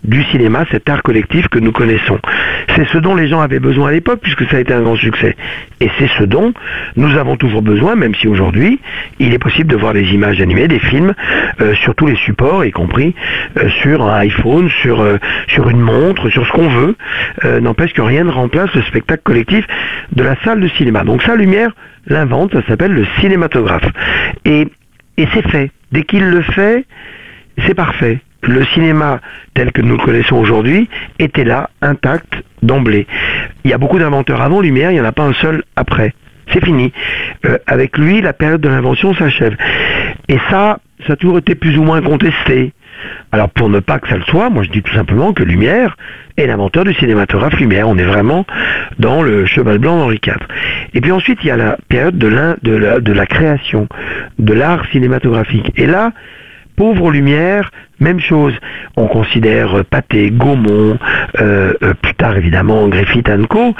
du cinéma, cet art collectif que nous connaissons. C'est ce dont les gens avaient besoin à l'époque, puisque ça a été un grand succès. Et c'est ce dont nous avons toujours besoin, même si aujourd'hui, il est possible de voir des images animées, des films, euh, sur tous les supports, y compris euh, sur un iPhone, sur, euh, sur une montre, sur ce qu'on veut. N'empêche que rien ne remplace le spectacle collectif de la salle de cinéma. Donc ça, Lumière l'invente, ça s'appelle le cinématographe. Et, et c'est fait. Dès qu'il le fait, c'est parfait. Le cinéma tel que nous le connaissons aujourd'hui était là, intact, d'emblée. Il y a beaucoup d'inventeurs avant Lumière, il n'y en a pas un seul après. C'est fini. Euh, avec lui, la période de l'invention s'achève. Et ça, ça a toujours été plus ou moins contesté. Alors pour ne pas que ça le soit, moi je dis tout simplement que Lumière est l'inventeur du cinématographe Lumière. On est vraiment dans le cheval blanc d'Henri IV. Et puis ensuite il y a la période de, la création, de l'art cinématographique. Et là, pauvre Lumière, même chose. On considère euh, Pathé, Gaumont, euh, euh, plus tard évidemment Griffith Co,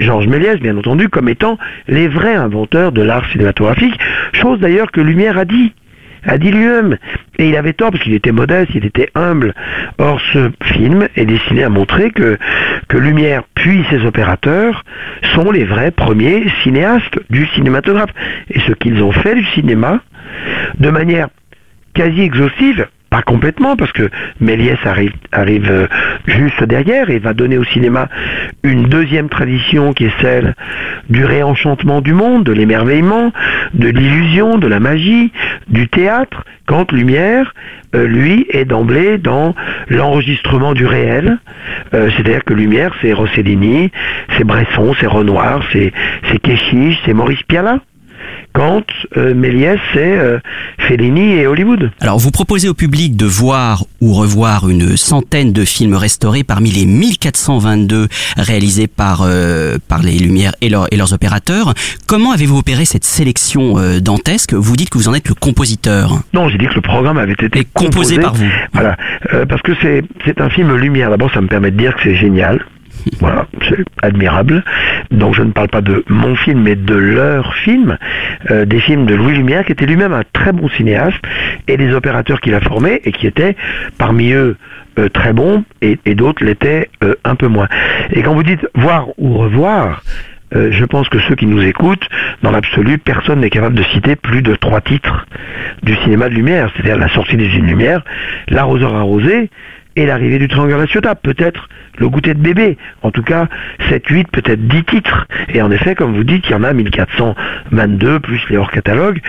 Georges Méliès bien entendu, comme étant les vrais inventeurs de l'art cinématographique. Chose d'ailleurs que Lumière a dit a dit lui-même. Et il avait tort parce qu'il était modeste, il était humble. Or, ce film est destiné à montrer que, que Lumière puis ses opérateurs sont les vrais premiers cinéastes du cinématographe. Et ce qu'ils ont fait du cinéma, de manière quasi exhaustive, pas complètement, parce que Méliès arrive, euh, juste derrière et va donner au cinéma une deuxième tradition qui est celle du réenchantement du monde, de l'émerveillement, de l'illusion, de la magie, du théâtre, quand Lumière, euh, lui, est d'emblée dans l'enregistrement du réel. Euh, C'est-à-dire que Lumière, c'est Rossellini, c'est Bresson, c'est Renoir, c'est c'est Kéchiche, c'est Maurice Pialat quand euh, Méliès, c'est euh, Fellini et Hollywood. Alors, vous proposez au public de voir ou revoir une centaine de films restaurés parmi les 1422 réalisés par, euh, par les Lumières et, leurs- et leurs opérateurs. Comment avez-vous opéré cette sélection euh, dantesque? Vous dites que vous en êtes le compositeur. Non, j'ai dit que le programme avait été composé par vous. Voilà, Euh, parce que c'est c'est un film lumière. D'abord, ça me permet de dire que c'est génial. Voilà, c'est admirable. Donc je ne parle pas de mon film, mais de leur film, euh, des films de Louis Lumière, qui était lui-même un très bon cinéaste, et des opérateurs qu'il a formés, et qui étaient parmi eux euh, très bons, et, d'autres l'étaient euh, un peu moins. Et quand vous dites voir ou revoir, je pense que ceux qui nous écoutent, dans l'absolu, personne n'est capable de citer plus de trois titres du cinéma de lumière, c'est-à-dire la sortie des une lumière, l'arroseur arrosé et l'arrivée du triangle La Ciotat, peut-être le goûter de bébé, en tout cas 7, 8, peut-être 10 titres. Et en effet, comme vous dites, il y en a 1422, plus les hors catalogues.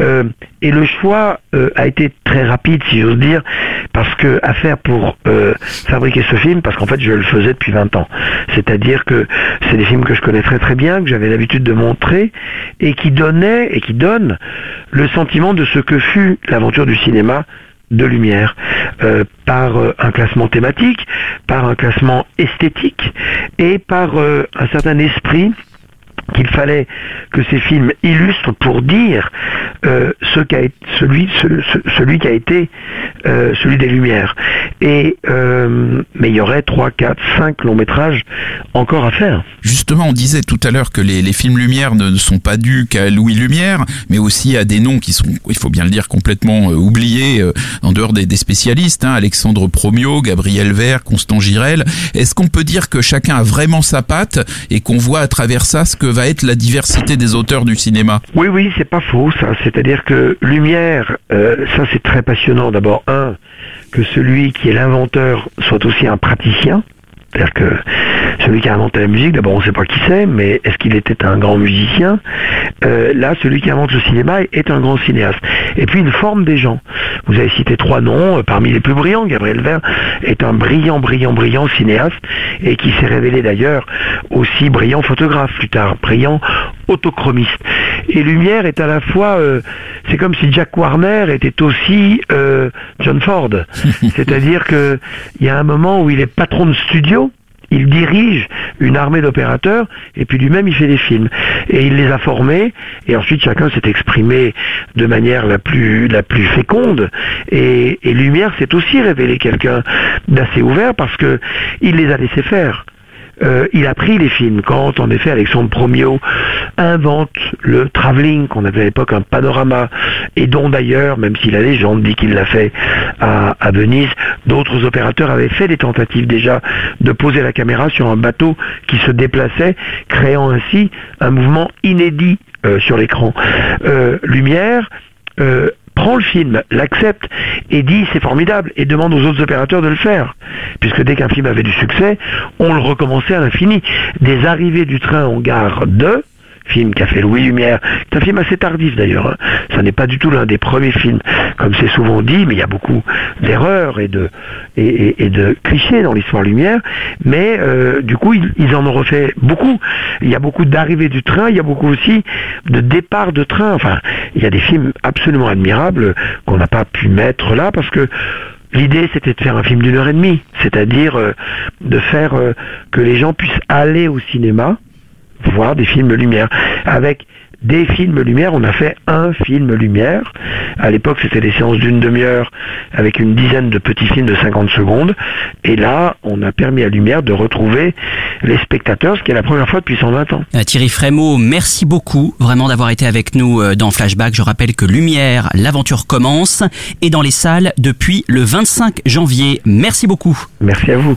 Euh, et le choix euh, a été très rapide, si j'ose dire, parce que à faire pour euh, fabriquer ce film, parce qu'en fait je le faisais depuis 20 ans. C'est-à-dire que c'est des films que je connais très très bien, que j'avais l'habitude de montrer, et qui donnaient et qui donnent le sentiment de ce que fut l'aventure du cinéma de lumière, euh, par euh, un classement thématique, par un classement esthétique et par euh, un certain esprit qu'il fallait que ces films illustrent pour dire euh, ce celui, ce- ce- celui qui a été euh, celui des Lumières. Et euh, mais il y aurait 3, 4, 5 longs métrages encore à faire. Justement, on disait tout à l'heure que les, les films Lumière ne, sont pas dus qu'à Louis Lumière, mais aussi à des noms qui sont, il faut bien le dire, complètement oubliés en dehors des, des spécialistes. hein, Alexandre Promio, Gabriel Vert, Constant Girel. Est-ce qu'on peut dire que chacun a vraiment sa patte et qu'on voit à travers ça ce que va être la diversité des auteurs du cinéma Oui, oui, c'est pas faux, ça. C'est-à-dire que Lumière, euh, ça c'est très passionnant. D'abord, un, que celui qui est l'inventeur soit aussi un praticien. C'est-à-dire que celui qui a inventé la musique, d'abord on ne sait pas qui c'est, mais est-ce qu'il était un grand musicien? Euh, Là, celui qui invente le cinéma est un grand cinéaste. Et puis il forme des gens. Vous avez cité trois noms, euh, parmi les plus brillants. Gabriel Vert est un brillant, brillant, brillant cinéaste et qui s'est révélé d'ailleurs aussi brillant photographe plus tard, brillant autochromiste. Et Lumière est à la fois, euh, c'est comme si Jack Warner était aussi euh, John Ford. (laughs) C'est-à-dire que il y a un moment où il est patron de studio. Il dirige une armée d'opérateurs et puis lui-même il fait des films et il les a formés et ensuite chacun s'est exprimé de manière la plus la plus féconde et, et Lumière s'est aussi révélé quelqu'un d'assez ouvert parce que il les a laissés faire. Euh, il a pris les films quand, en effet, Alexandre Promio invente le travelling, qu'on avait à l'époque un panorama, et dont d'ailleurs, même si la légende dit qu'il l'a fait à, Venise, d'autres opérateurs avaient fait des tentatives déjà de poser la caméra sur un bateau qui se déplaçait, créant ainsi un mouvement inédit euh, sur l'écran. Euh, lumière, prend le film, l'accepte et dit c'est formidable et demande aux autres opérateurs de le faire. Puisque dès qu'un film avait du succès, on le recommençait à l'infini. Des arrivées du train en gare de film qu'a fait Louis Lumière, c'est un film assez tardif d'ailleurs, hein. ça n'est pas du tout l'un des premiers films, comme c'est souvent dit, mais il y a beaucoup d'erreurs et de, et, de clichés dans l'histoire Lumière, mais euh, du coup ils, ils en ont refait beaucoup. Il y a beaucoup d'arrivées du train, il y a beaucoup aussi de départs de train, enfin il y a des films absolument admirables qu'on n'a pas pu mettre là parce que L'idée, c'était de faire un film d'une heure et demie, c'est-à-dire euh, de faire euh, que les gens puissent aller au cinéma, voir des films lumière. Avec des films lumière, on a fait un film lumière. À l'époque, c'était des séances d'une demi-heure avec une dizaine de petits films de 50 secondes. Et là, on a permis à Lumière de retrouver les spectateurs, ce qui est la première fois depuis 120 ans. Euh, Thierry Frémaux, merci beaucoup vraiment d'avoir été avec nous euh, dans Flashback. Je rappelle que Lumière, l'aventure commence et dans les salles depuis le 25 janvier. Merci beaucoup. Merci à vous.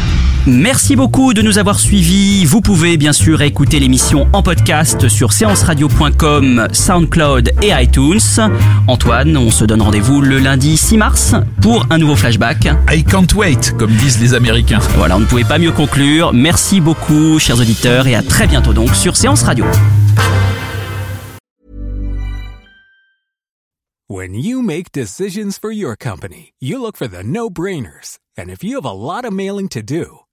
Merci beaucoup de nous avoir suivis. Vous pouvez bien sûr écouter l'émission en podcast sur séanceradio.com, SoundCloud et iTunes. Antoine, on se donne rendez-vous le lundi 6 mars pour un nouveau flashback. I can't wait, comme disent les Américains. Voilà, on ne pouvait pas mieux conclure. Merci beaucoup, chers auditeurs, et à très bientôt donc sur Séance Radio. When you make decisions for your company, you look for the no-brainers. And if you have a lot of mailing to do,